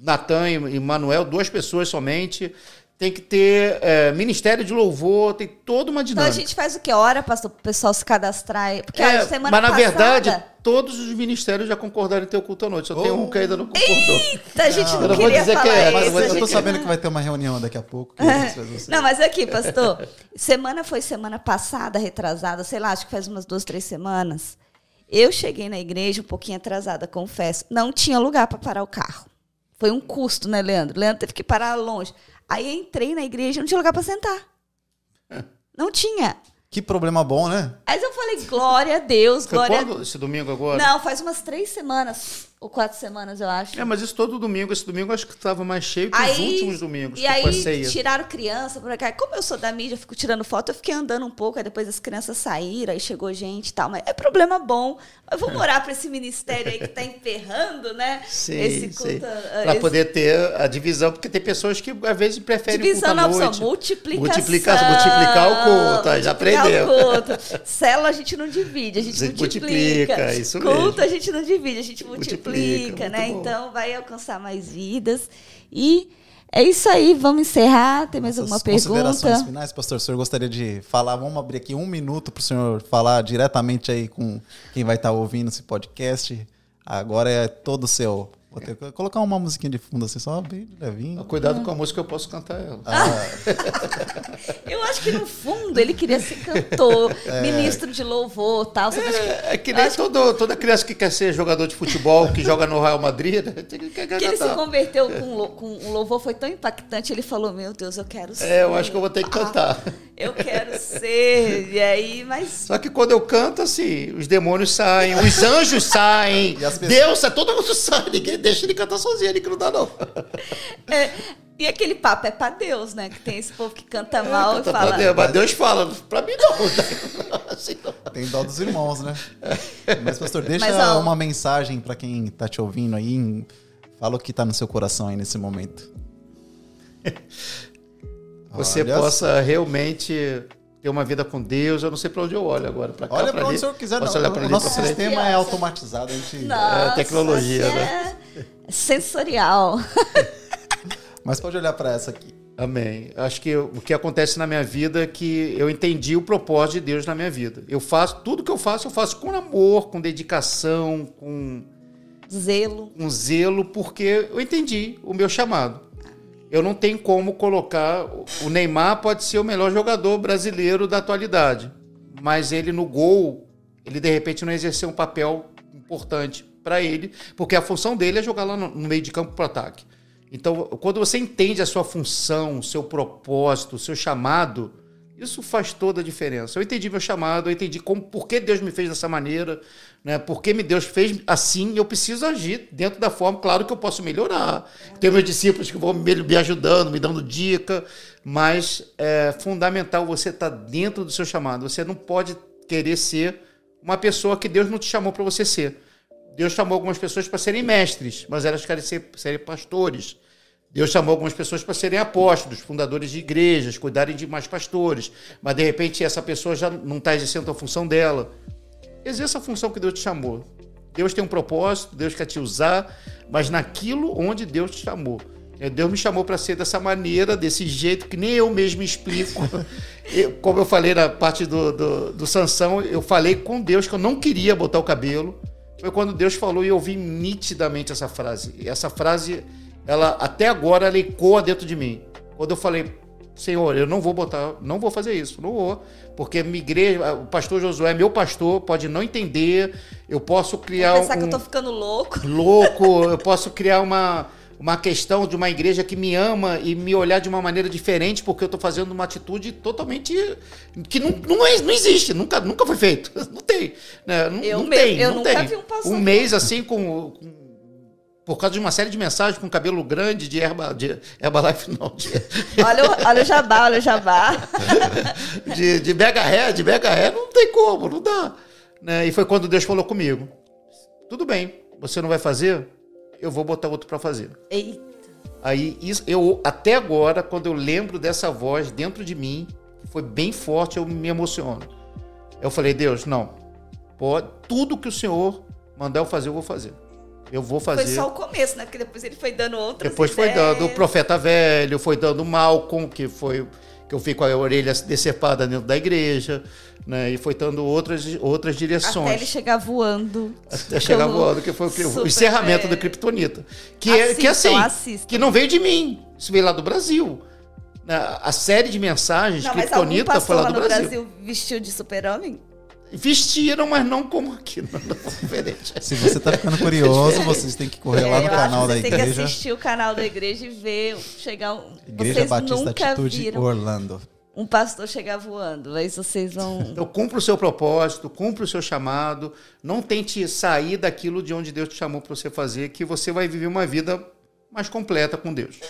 Natan e Manuel, duas pessoas somente. Tem que ter é, ministério de louvor, tem toda uma Então dinâmica. a gente faz o que? Hora, pastor, pro pessoal se cadastrar. Porque É, a semana mas na passada... verdade, todos os ministérios já concordaram em ter o culto à noite. Só tem Oh. um que ainda não concordou. Eita, a gente Não, não, eu não vou queria dizer falar quem é, isso. mas eu tô gente- sabendo que vai ter uma reunião daqui a pouco. que É. Não, mas aqui, pastor, semana foi semana passada, retrasada, sei lá, acho que faz umas duas, três semanas. Eu cheguei na igreja um pouquinho atrasada, confesso. Não tinha lugar para parar o carro. Foi um custo, né, Leandro? Leandro teve que parar longe. Aí entrei na igreja, não tinha lugar para sentar. Não tinha. Que problema bom, né? Aí eu falei, glória a Deus, Foi glória a quando? Esse domingo agora? Não, faz umas três semanas, ou quatro semanas, eu acho. É, mas isso todo domingo. Esse domingo eu acho que estava mais cheio que os Aí- últimos domingos. E aí ceia. tiraram criança por cá. Como eu sou da mídia, eu fico tirando foto, eu fiquei andando um pouco, aí depois as crianças saíram, aí chegou gente e tal. Mas é problema bom. Mas vamos orar para esse ministério aí que tá emperrando, né? Sim, esse culto. Para esse- poder ter a divisão, porque tem pessoas que às vezes preferem Divisão culto na à opção, noite. multiplicação. Multiplicação, multiplicar o culto, já multiplicar aprendeu. o culto. Célula a gente não divide, a gente A gente multiplica. multiplica, isso culto mesmo. a gente não divide, a gente multiplica, Multiplica, né? bom. Então vai alcançar mais vidas. E é isso aí, vamos encerrar. Tem mais alguma considerações pergunta? finais, pastor, o senhor gostaria de falar? Vamos abrir aqui um minuto para o senhor falar diretamente aí com quem vai estar ouvindo esse podcast. Agora é todo seu. Vou ter que colocar uma musiquinha de fundo assim, só bem levinho. Cuidado com a música, eu posso cantar ela. Eu acho que no fundo ele queria ser cantor, ministro de louvor tal. Que acho que, É, é que nem todo, toda criança que quer ser jogador de futebol, que joga no Real Madrid, né, que- que ele se converteu com, com um louvor foi tão impactante, ele falou: Meu Deus, eu quero ser. É, eu acho que eu vou ter que cantar. Eu quero ser. E aí, mas. Só que quando eu canto, assim, os demônios saem, os anjos saem, E as pessoas- Deus sai, todo mundo sai, ninguém deixa ele cantar sozinho ali, que não dá não. é, e aquele papo é pra Deus, né? Que tem esse povo que canta mal Canta e pra fala. Deus, mas Deus fala, pra mim não. Assim não. Tem dó dos irmãos, né? Mas, pastor, deixa Mas, ó, uma mensagem para quem tá te ouvindo aí. Fala o que tá no seu coração aí nesse momento. Você Olha possa realmente ter uma vida com Deus. Eu não sei para onde eu olho agora. Pra cá, Olha pra para onde o senhor quiser. Posso Não, pra o nosso frente? sistema é automatizado. A gente... Nossa, tecnologia, aqui né? É sensorial. Mas pode olhar para essa aqui. Amém. Acho que o que acontece na minha vida é que eu entendi o propósito de Deus na minha vida. Eu faço tudo que eu faço, eu faço com amor, com dedicação, com, Zelo. com zelo, porque eu entendi o meu chamado. Eu não tenho como colocar. O Neymar pode ser o melhor jogador brasileiro da atualidade, mas ele no gol, ele de repente não exerceu um papel importante para ele, porque a função dele é jogar lá no, meio de campo para ataque. Então, quando você entende a sua função, o seu propósito, o seu chamado, isso faz toda a diferença. Eu entendi meu chamado, eu entendi como, por que Deus me fez dessa maneira, né? Por que me Deus fez assim, eu preciso agir dentro da forma, claro que eu posso melhorar. Tenho meus discípulos que vão me, ajudando, me dando dica, mas é fundamental você estar dentro do seu chamado. Você não pode querer ser uma pessoa que Deus não te chamou para você ser. Deus chamou algumas pessoas para serem mestres, mas elas querem ser, serem pastores. Deus chamou algumas pessoas para serem apóstolos, fundadores de igrejas, cuidarem de mais pastores. Mas de repente essa pessoa já não está exercendo a função dela. Exerça a função que Deus te chamou. Deus tem um propósito, Deus quer te usar, mas naquilo onde Deus te chamou. É, Deus me chamou para ser dessa maneira, desse jeito, que nem eu mesmo explico. Eu, como eu falei na parte do, do, do Sansão, eu falei com Deus que eu não queria botar o cabelo. Foi quando Deus falou e eu ouvi nitidamente essa frase. E essa frase, ela até agora ela ecoa dentro de mim. Quando eu falei, Senhor, eu não vou botar, não vou fazer isso, não vou, porque minha igreja, o pastor Josué é meu pastor, pode não entender, eu posso criar Vou pensar um que eu tô ficando louco. louco, eu posso criar uma uma questão de uma igreja que me ama e me olhar de uma maneira diferente porque eu estou fazendo uma atitude totalmente que não, não, é- não existe, nunca, nunca foi feito. Não tem. Né? Não, Eu não mesmo- tem. eu não nunca tem. vi um pastor Um mês assim com, com- Por causa de uma série de mensagens com cabelo grande de Herba, de Herbalife, não, de, Olha, o- olha o jabá, olha o jabá. de, de mega hair, de mega hair, não tem como, não dá. Né? E foi quando Deus falou comigo: tudo bem, você não vai fazer, eu vou botar outro para fazer. Eita. Aí, isso, eu até agora, quando eu lembro dessa voz dentro de mim, foi bem forte, eu me emociono. Eu falei, Deus, não. Pode, tudo que o Senhor mandar eu fazer, eu vou fazer. Eu vou fazer. Foi só o começo, né? Porque depois ele foi dando outras Depois foi ideias. dando o profeta velho, foi dando Malcolm, que foi que eu fico com a orelha decepada dentro da igreja, né? E foi dando outras, outras direções. Até ele chegar voando. Até chegar voando, que foi o, o encerramento é. do Kryptonita. Que é que é assim, Assistam, assistam. que não veio de mim, isso veio lá do Brasil. A série de mensagens Kryptonita foi lá do Brasil. Brasil vestiu de super-homem? Vestiram, mas não como aqui, não, não é. Se você tá ficando curioso, vocês têm que correr lá É, no eu canal da que você tem que igreja. assistir o canal da igreja e ver, chegar um... Igreja vocês Batista nunca Atitude viram Orlando. um pastor chegar voando. Aí vocês vão... Então, cumpra o seu propósito, cumpra o seu chamado. Não tente sair daquilo de onde Deus te chamou para você fazer, que você vai viver uma vida mais completa com Deus.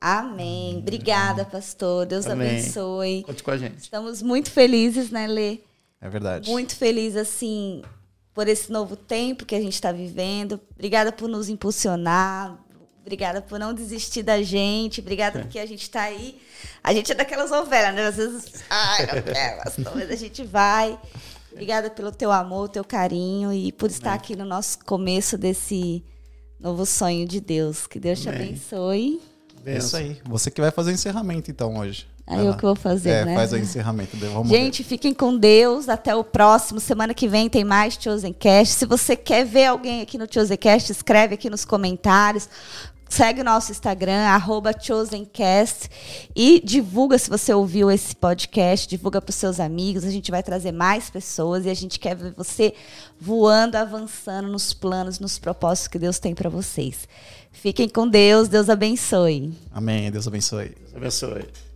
Amém. Obrigada, pastor. Deus Amém. abençoe. Conte com a gente. Estamos muito felizes, né, Lê? É verdade. Muito feliz, assim, por esse novo tempo que a gente está vivendo. Obrigada por nos impulsionar. Obrigada por não desistir da gente. Obrigada porque a gente está aí. A gente é daquelas novelas, né? Às vezes, ai, não quero, pastor, mas a gente vai. Obrigada pelo teu amor, teu carinho e por estar aqui no nosso começo desse novo sonho de Deus. Que Deus te Amém. abençoe. É isso aí. Você que vai fazer o encerramento então hoje. Aí eu lá. que vou fazer, é, né? faz o encerramento. Vamos ver. Gente, fiquem com Deus. Até o próximo. Semana que vem tem mais Chosencast. Se você quer ver alguém aqui no Chosencast, escreve aqui nos comentários. Segue o nosso Instagram, arroba Chosencast. E divulga se você ouviu esse podcast. Divulga para os seus amigos. A gente vai trazer mais pessoas. E a gente quer ver você voando, avançando nos planos, nos propósitos que Deus tem para vocês. Fiquem com Deus. Deus abençoe. Amém. Deus abençoe. Deus abençoe.